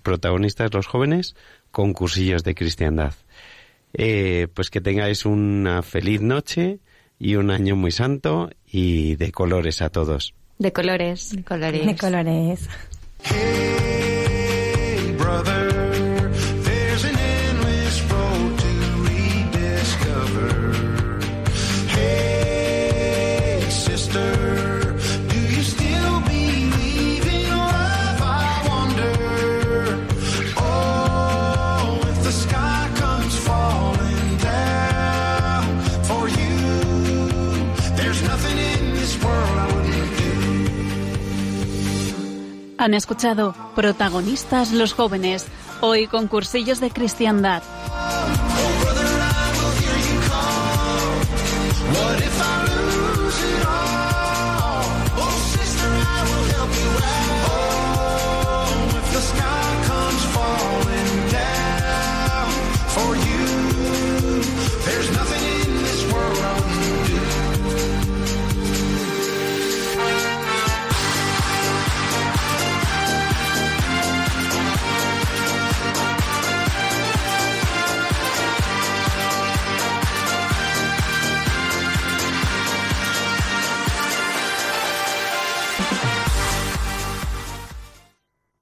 protagonistas los jóvenes, con cursillos de cristiandad. Eh, pues que tengáis una feliz noche y un año muy santo y de colores a todos. De colores. De colores. De colores. Hey, brother, Han escuchado Protagonistas los jóvenes, hoy con cursillos de cristiandad.